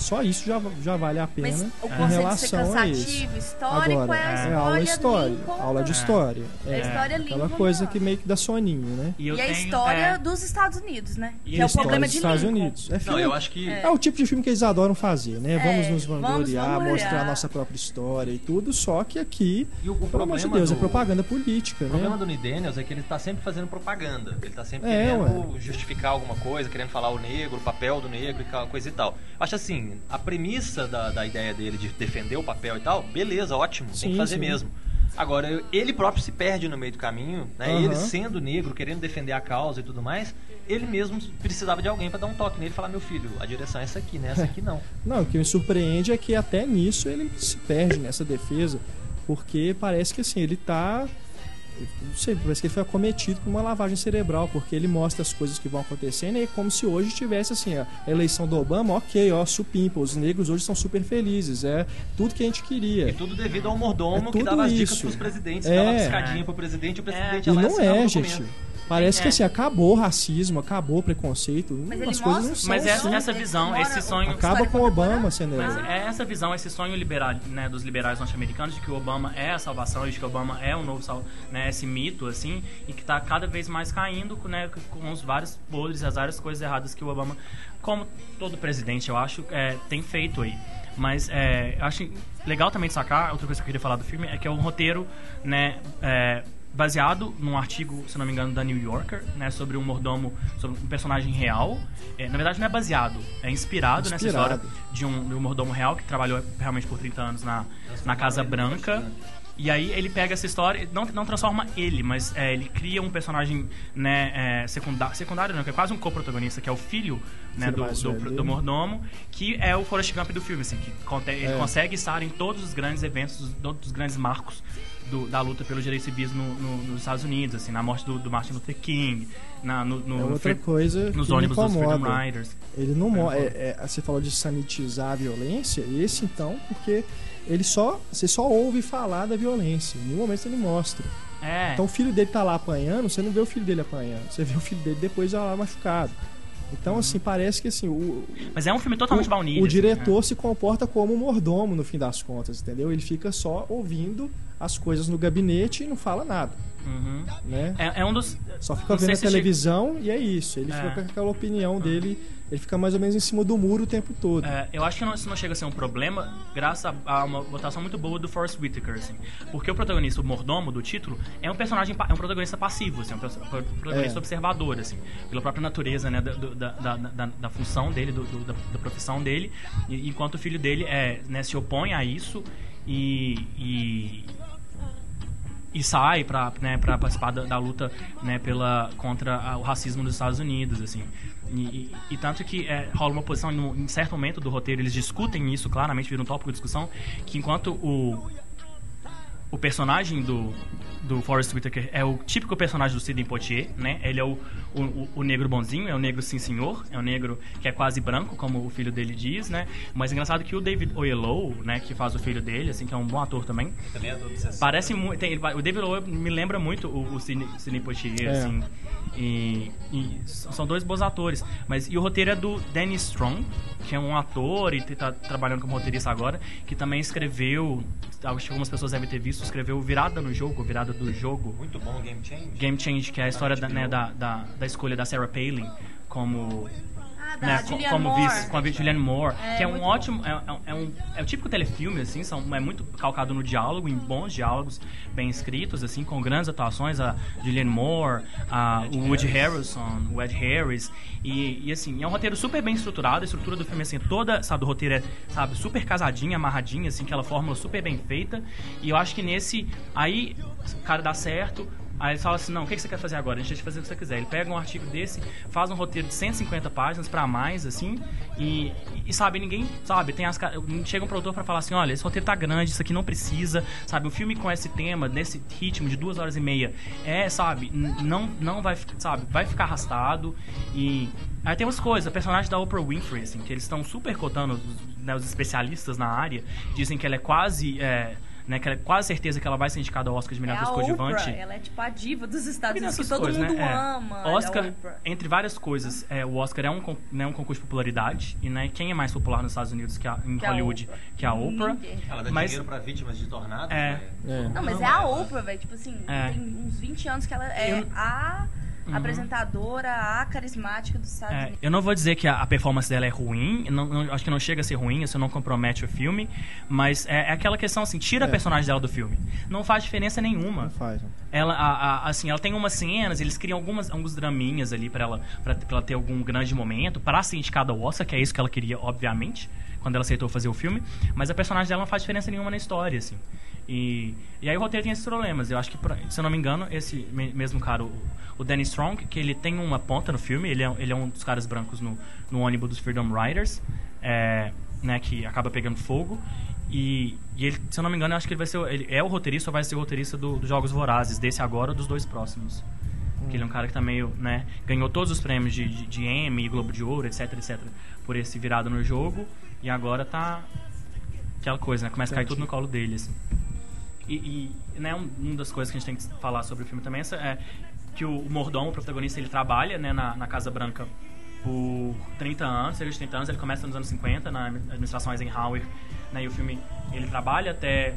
Só isso já, já vale a pena Mas o em conceito de ser relação a isso. cansativo, histórico, Agora, é a é história aula história, Lincoln, aula de É. história. É a história aquela Lincoln coisa que meio que dá soninho, né? E, E a história é, dos Estados Unidos, né? E que a é o história problema dos de Estados Lincoln. Unidos. É, Não, filme- eu acho que. é o tipo de filme que eles adoram fazer, né? Vamos É, nos vamos vangloriar, vangloriar. mostrar a nossa própria história e tudo, só que aqui, E o, o pelo amor problema de Deus, do, é propaganda política, O né? problema do Nick Daniels é que ele tá sempre fazendo propaganda. Ele tá sempre É, querendo justificar alguma coisa, querendo falar o negro, o papel do negro e tal, coisa e tal. Acho assim, a premissa da, da ideia dele de defender o papel e tal, beleza, ótimo, tem Sim, que fazer sim. mesmo. Agora, ele próprio se perde no meio do caminho, né? Aham. Ele sendo negro, querendo defender a causa e tudo mais, ele mesmo precisava de alguém pra dar um toque nele e falar: meu filho, a direção é essa aqui, né? Essa aqui não. Não, o que me surpreende é que até nisso ele se perde nessa defesa, porque parece que assim, ele tá. Não sei, parece que ele foi acometido por uma lavagem cerebral, porque ele mostra as coisas que vão acontecendo e é como se hoje tivesse assim, ó, a eleição do Obama, ok, ó, supimpa, os negros hoje são super felizes, é tudo que a gente E queria. tudo devido ao mordomo É que dava as dicas isso. pros presidentes, É. dava piscadinha pro presidente e o presidente E ia lá não é, gente. Parece que É. assim, acabou o racismo, acabou o preconceito. Mas ele as coisas não são Mas essa, assim. essa visão, esse sonho. Acaba com o Obama sendo Mas é essa visão, esse sonho liberal, né, dos liberais norte-americanos de que o Obama é a salvação e de que o Obama é o novo sal, né, esse mito assim, e que está cada vez mais caindo, né, com os vários podres, as várias coisas erradas que o Obama, como todo presidente, eu acho, é, tem feito aí. Mas é, eu acho legal também de sacar, outra coisa que eu queria falar do filme é que é um roteiro, né, é, baseado num artigo, se não me engano, da New Yorker, né, sobre um mordomo, sobre um personagem real. É, na verdade, não é baseado, é inspirado, nessa Inspirado. história de um, de um mordomo real que trabalhou realmente por 30 anos na, na Casa Branca. E aí ele pega essa história, não, não transforma ele, mas é, ele cria um personagem né, é, secundário, secundário não, que é quase um co-protagonista, que é o filho, né, Filho do, do, do mordomo, que é o Forrest Gump do filme, assim, que ele É. consegue estar em todos os grandes eventos, dos, todos os grandes marcos do- da luta pelos direitos civis no- no- nos Estados Unidos, assim, na morte do, do Martin Luther King, na, no, no, É outra coisa nos ônibus dos Freedom. Riders. Ele não É. é, é, Você falou de sanitizar a violência, esse então, porque ele só. Você só ouve falar da violência. Em nenhum momento ele mostra. É. Então o filho dele tá lá apanhando, você não vê o filho dele apanhando. Você vê o filho dele depois já lá machucado. Então, assim, parece que assim, o, Mas é um filme totalmente o, baunilha. o assim, diretor se comporta como um mordomo no fim das contas, entendeu? Ele fica só ouvindo as coisas no gabinete e não fala nada? Uhum. né? É, é um dos. Só fica vendo a se televisão e é isso. Ele É. fica com aquela opinião dele, ele fica mais ou menos em cima do muro o tempo todo. É, eu acho que não, isso não chega a ser um problema graças a, a uma votação muito boa do Forrest Whitaker, assim. Porque o protagonista, o mordomo do título, é um personagem, é um protagonista passivo, assim, é um protagonista É. observador, assim, pela própria natureza, né, da, do- da, da, da, da função dele, do, do- da, da profissão dele, e, enquanto o filho dele é, né, se opõe a isso e, e e sai para né, pra participar da, da luta né, pela, contra o racismo nos Estados Unidos, assim. E, e- e tanto que é, rola uma posição, em certo momento do roteiro, eles discutem isso claramente, vira um tópico de discussão, que enquanto o, o personagem do, do Forrest Whitaker é o típico personagem do Sidney Poitier, né? Ele é o, o, o- negro bonzinho, é o negro sim senhor, é o negro que é quase branco, como o filho dele diz, né? Mas é engraçado que o David Oyelowo, né, que faz o filho dele, assim, que é um bom ator também, Também é do. Parece muito. tem- ele vai- o David Lowe me lembra muito o, o Sidney, Sidney Poitier, É. assim. E, e são dois bons atores. Mas, e o roteiro é do Danny Strong, que é um ator e tá trabalhando como roteirista agora, que também escreveu, algumas pessoas devem ter visto, escreveu Virada no Jogo, Virada do Jogo. Muito bom Game Change. Game Change, que é a história da, né, da, da, da escolha da Sarah Palin como Ah, da né, Julianne como Moore. vice, com a Julianne Moore, É, que é um ótimo, é, é um- é um, é o típico telefilme, assim, são, é muito calcado no diálogo, em bons diálogos bem escritos, assim, com grandes atuações, a Julianne Moore, a, o Woody Harrelson, o Ed Harris, e, e, assim, é um roteiro super bem estruturado, a estrutura do filme, assim, toda, sabe, do roteiro é, sabe, super casadinha, amarradinha, assim, aquela fórmula super bem feita, e eu acho que nesse, aí, o cara dá certo, Aí ele fala assim, não, o que você quer fazer agora? A gente deixa fazer o que você quiser. Ele pega um artigo desse, faz um roteiro de 150 páginas pra mais, assim, e, e sabe, ninguém, sabe, tem as chega um produtor pra falar assim, olha, esse roteiro tá grande, isso aqui não precisa, sabe, um filme com esse tema, nesse ritmo de duas horas e meia, é, sabe, não, não vai, sabe, vai ficar arrastado e... Aí tem umas coisas, a personagem da Oprah Winfrey, assim, que eles estão super cotando, né, os especialistas na área, dizem que ela é quase... É, né? Que é quase certeza que ela vai ser indicada ao Oscar de melhor É atriz a coadjuvante. Ela é tipo a diva dos Estados Unidos, que todo coisas, mundo né? É. ama. a Oscar, entre várias coisas, é, o Oscar é um, né, um concurso de popularidade. E né, quem é mais popular nos Estados Unidos que a, em Que a Hollywood? Oprah. Que a Oprah. Ninguém. Ela dá Mas- dinheiro pra vítimas de tornado. É. né? É. Não, mas é a Oprah, velho. Tipo assim, É. tem uns 20 anos que ela é Eu- a Uhum. apresentadora, a carismática dos Estados É, Unidos. eu não vou dizer que a, a performance dela é ruim, não- não- acho que não chega a ser ruim, isso não compromete o filme, mas é, é aquela questão assim, tira a É. personagem dela do filme. Não faz diferença nenhuma. Não faz. Ela, a- a- assim, ela tem umas cenas, eles criam algumas, alguns draminhas ali pra ela, pra, pra ela ter algum grande momento, para ser indicada ao Oscar, que é isso que ela queria, obviamente, quando ela aceitou fazer o filme, mas a personagem dela não faz diferença nenhuma na história, assim. E, e aí o roteiro tem esses problemas. Eu acho que, se eu não me engano, esse me- mesmo cara, o, o Danny Strong, que ele tem uma ponta no filme, ele é, ele é um dos caras brancos no, no ônibus dos Freedom Riders, é, né, que acaba pegando fogo. E, e ele, se eu não me engano, eu acho que ele vai ser. Ele é o roteirista ou vai ser o roteirista do- dos Jogos Vorazes, desse agora ou dos dois próximos. Porque ele é um cara que tá meio, né? Ganhou todos os prêmios de, de, de Emmy, Globo de Ouro, etc, etc. Por esse virado no jogo. E agora tá. Aquela coisa, né? Começa a cair tudo no colo dele, assim. E, e né, um, uma das coisas que a gente tem que falar sobre o filme também é é que o, o mordomo, o protagonista, ele trabalha né, na, na Casa Branca por 30 anos, cerca de 30 anos. Ele começa nos anos 50, na administração Eisenhower. Né, e o filme, ele trabalha até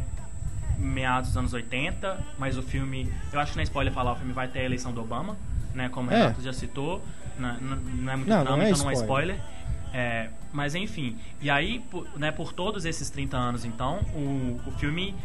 meados dos anos 80, mas o filme, eu acho que não é spoiler falar, o filme vai até a eleição do Obama, né, como o É. Renato já citou, não, não- não é muito Não, não é então não é spoiler. spoiler. É, mas enfim, e aí, por, né, por todos esses 30 anos, então, o, o filme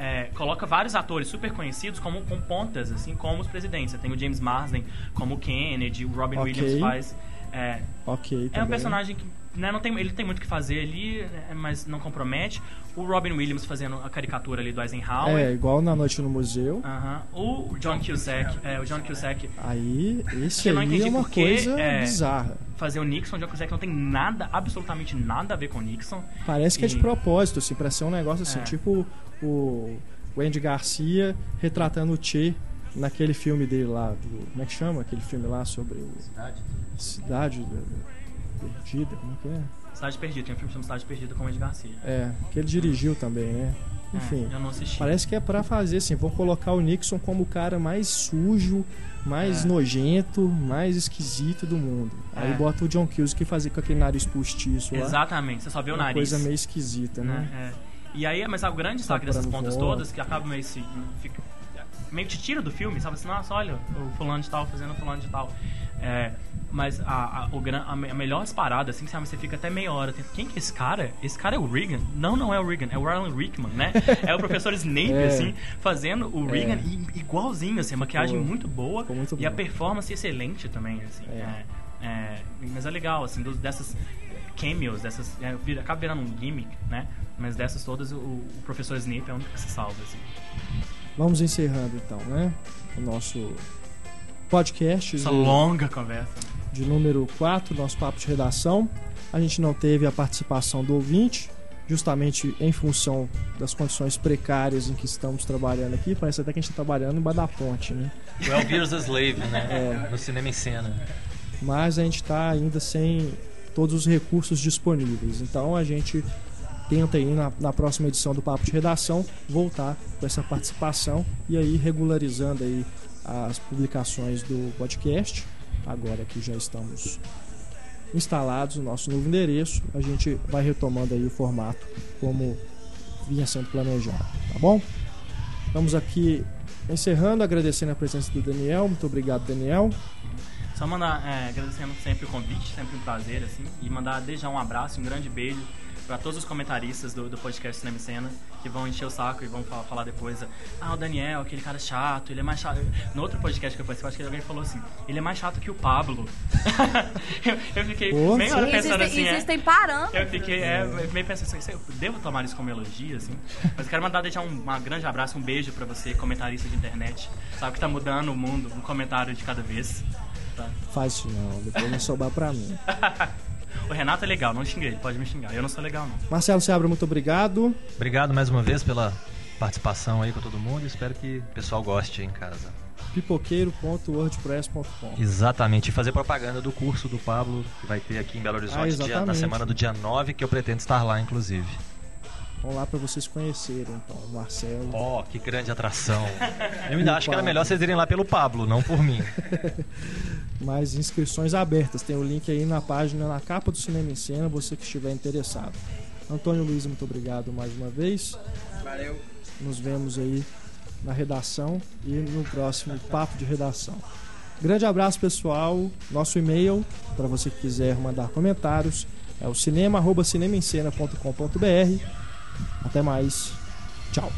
é, coloca vários atores super conhecidos como com pontas, assim como os presidentes. Você tem o James Marsden como Kennedy, o Robin Ok. Williams faz. É, Ok. é um personagem que né, não tem, ele tem muito o que fazer ali, né, mas não compromete. O Robin Williams fazendo a caricatura ali do Eisenhower. É, igual na Noite no Museu. Aham. O John Cusack, é, o John Cusack Aí, esse não aí entendi é uma por quê, coisa é, bizarra. fazer o Nixon, o John Cusack não tem nada, absolutamente nada a ver com o Nixon. Parece que é de E- propósito, assim, pra ser um negócio assim, É. tipo o, o Andy Garcia retratando o Che naquele filme dele lá, do, como é que chama? Aquele filme lá sobre o Cidade eh, Perdida, como é que é? Cidade Perdida, tem um filme chamado Cidade Perdida com o Ed Garcia. É, que ele dirigiu também, né? Enfim, É, eu não assisti. parece que é pra fazer assim, vão colocar o Nixon como o cara mais sujo, mais É. nojento, mais esquisito do mundo. Aí É. bota o John Cusack fazer com aquele nariz postiço lá. Exatamente, você só vê o nariz. coisa meio esquisita, né? É. E aí, mas o grande destaque dessas Procurando pontas voto. todas, que acaba meio se. Fica, meio que te tira do filme, sabe assim, nossa, olha, o fulano de tal fazendo o fulano de tal. É, mas a, a, o, a, a melhor disparada, assim, sabe, você fica até meia hora. tenta, Quem que é esse cara? Esse cara é o Reagan? Não, não é o Reagan, é o Alan Rickman, né? É o professor Snape, É. assim, fazendo o É. Reagan i- igualzinho, assim, a maquiagem Ficou- muito boa muito e a bom. performance excelente também, assim. É. É, é, mas é legal, assim, dos, dessas cameos, dessas. É, vira- acaba virando um gimmick, né? Mas dessas todas, o, o professor Snape é o único que se salva, assim. Vamos encerrando então, né? O nosso podcast Essa de, longa conversa. de número 4, nosso papo de redação. A gente não teve a participação do ouvinte, justamente em função das condições precárias em que estamos trabalhando aqui. Parece até que a gente está trabalhando embaixo da ponte, né? O Elvira's Slave, né? É. No cinema em cena. Mas a gente está ainda sem todos os recursos disponíveis. Então a gente tenta aí na, na próxima edição do Papo de Redação voltar com essa participação e aí regularizando aí as publicações do podcast. Agora que já estamos instalados no nosso novo endereço, a gente vai retomando aí o formato como vinha sendo planejado, tá bom? Vamos aqui encerrando, agradecendo a presença do Daniel. Muito obrigado, Daniel. Só mandar, é, agradecendo sempre o convite, sempre um prazer, assim, e mandar desde já um abraço, um grande beijo para todos os comentaristas do, do podcast Cinema e Cena que vão encher o saco e vão falar, falar depois, ah, o Daniel, aquele cara chato, ele é mais chato. No outro podcast que eu participei, acho que alguém falou assim, ele é mais chato que o Pablo. eu, eu fiquei Pô. meia hora pensando existem, assim, é, existem parâmetros. Eu fiquei é, meio pensando assim, eu devo tomar isso como elogio, assim. Mas eu quero mandar deixar um, grande abraço, um beijo pra você, comentarista de internet. Sabe que tá mudando o mundo, um comentário de cada vez. Tá? Faz não, depois vai sobrar pra mim. O Renato é legal, não xinguei, ele pode me xingar. Eu não sou legal, não. Marcelo Seabra, muito obrigado. Obrigado mais uma vez pela participação aí com todo mundo. Espero que o pessoal goste aí em casa. pipoqueiro.wordpress.com Exatamente. E fazer propaganda do curso do Pablo, que vai ter aqui em Belo Ah, Horizonte dia- na semana do dia 9, que eu pretendo estar lá, inclusive. Vão lá para vocês conhecerem, então, o Marcelo. Ó, que grande atração. Eu ainda acho que era melhor vocês irem lá pelo Pablo, não por mim. Mais inscrições abertas. Tem o link aí na página, na capa do Cinema em Cena, você que estiver interessado. Antônio Luiz, muito obrigado mais uma vez. Valeu. Nos vemos aí na redação e no próximo Papo de Redação. Grande abraço, pessoal. Nosso e-mail, para você que quiser mandar comentários, é o cinema.cinemencena.com.br. Até mais. Tchau.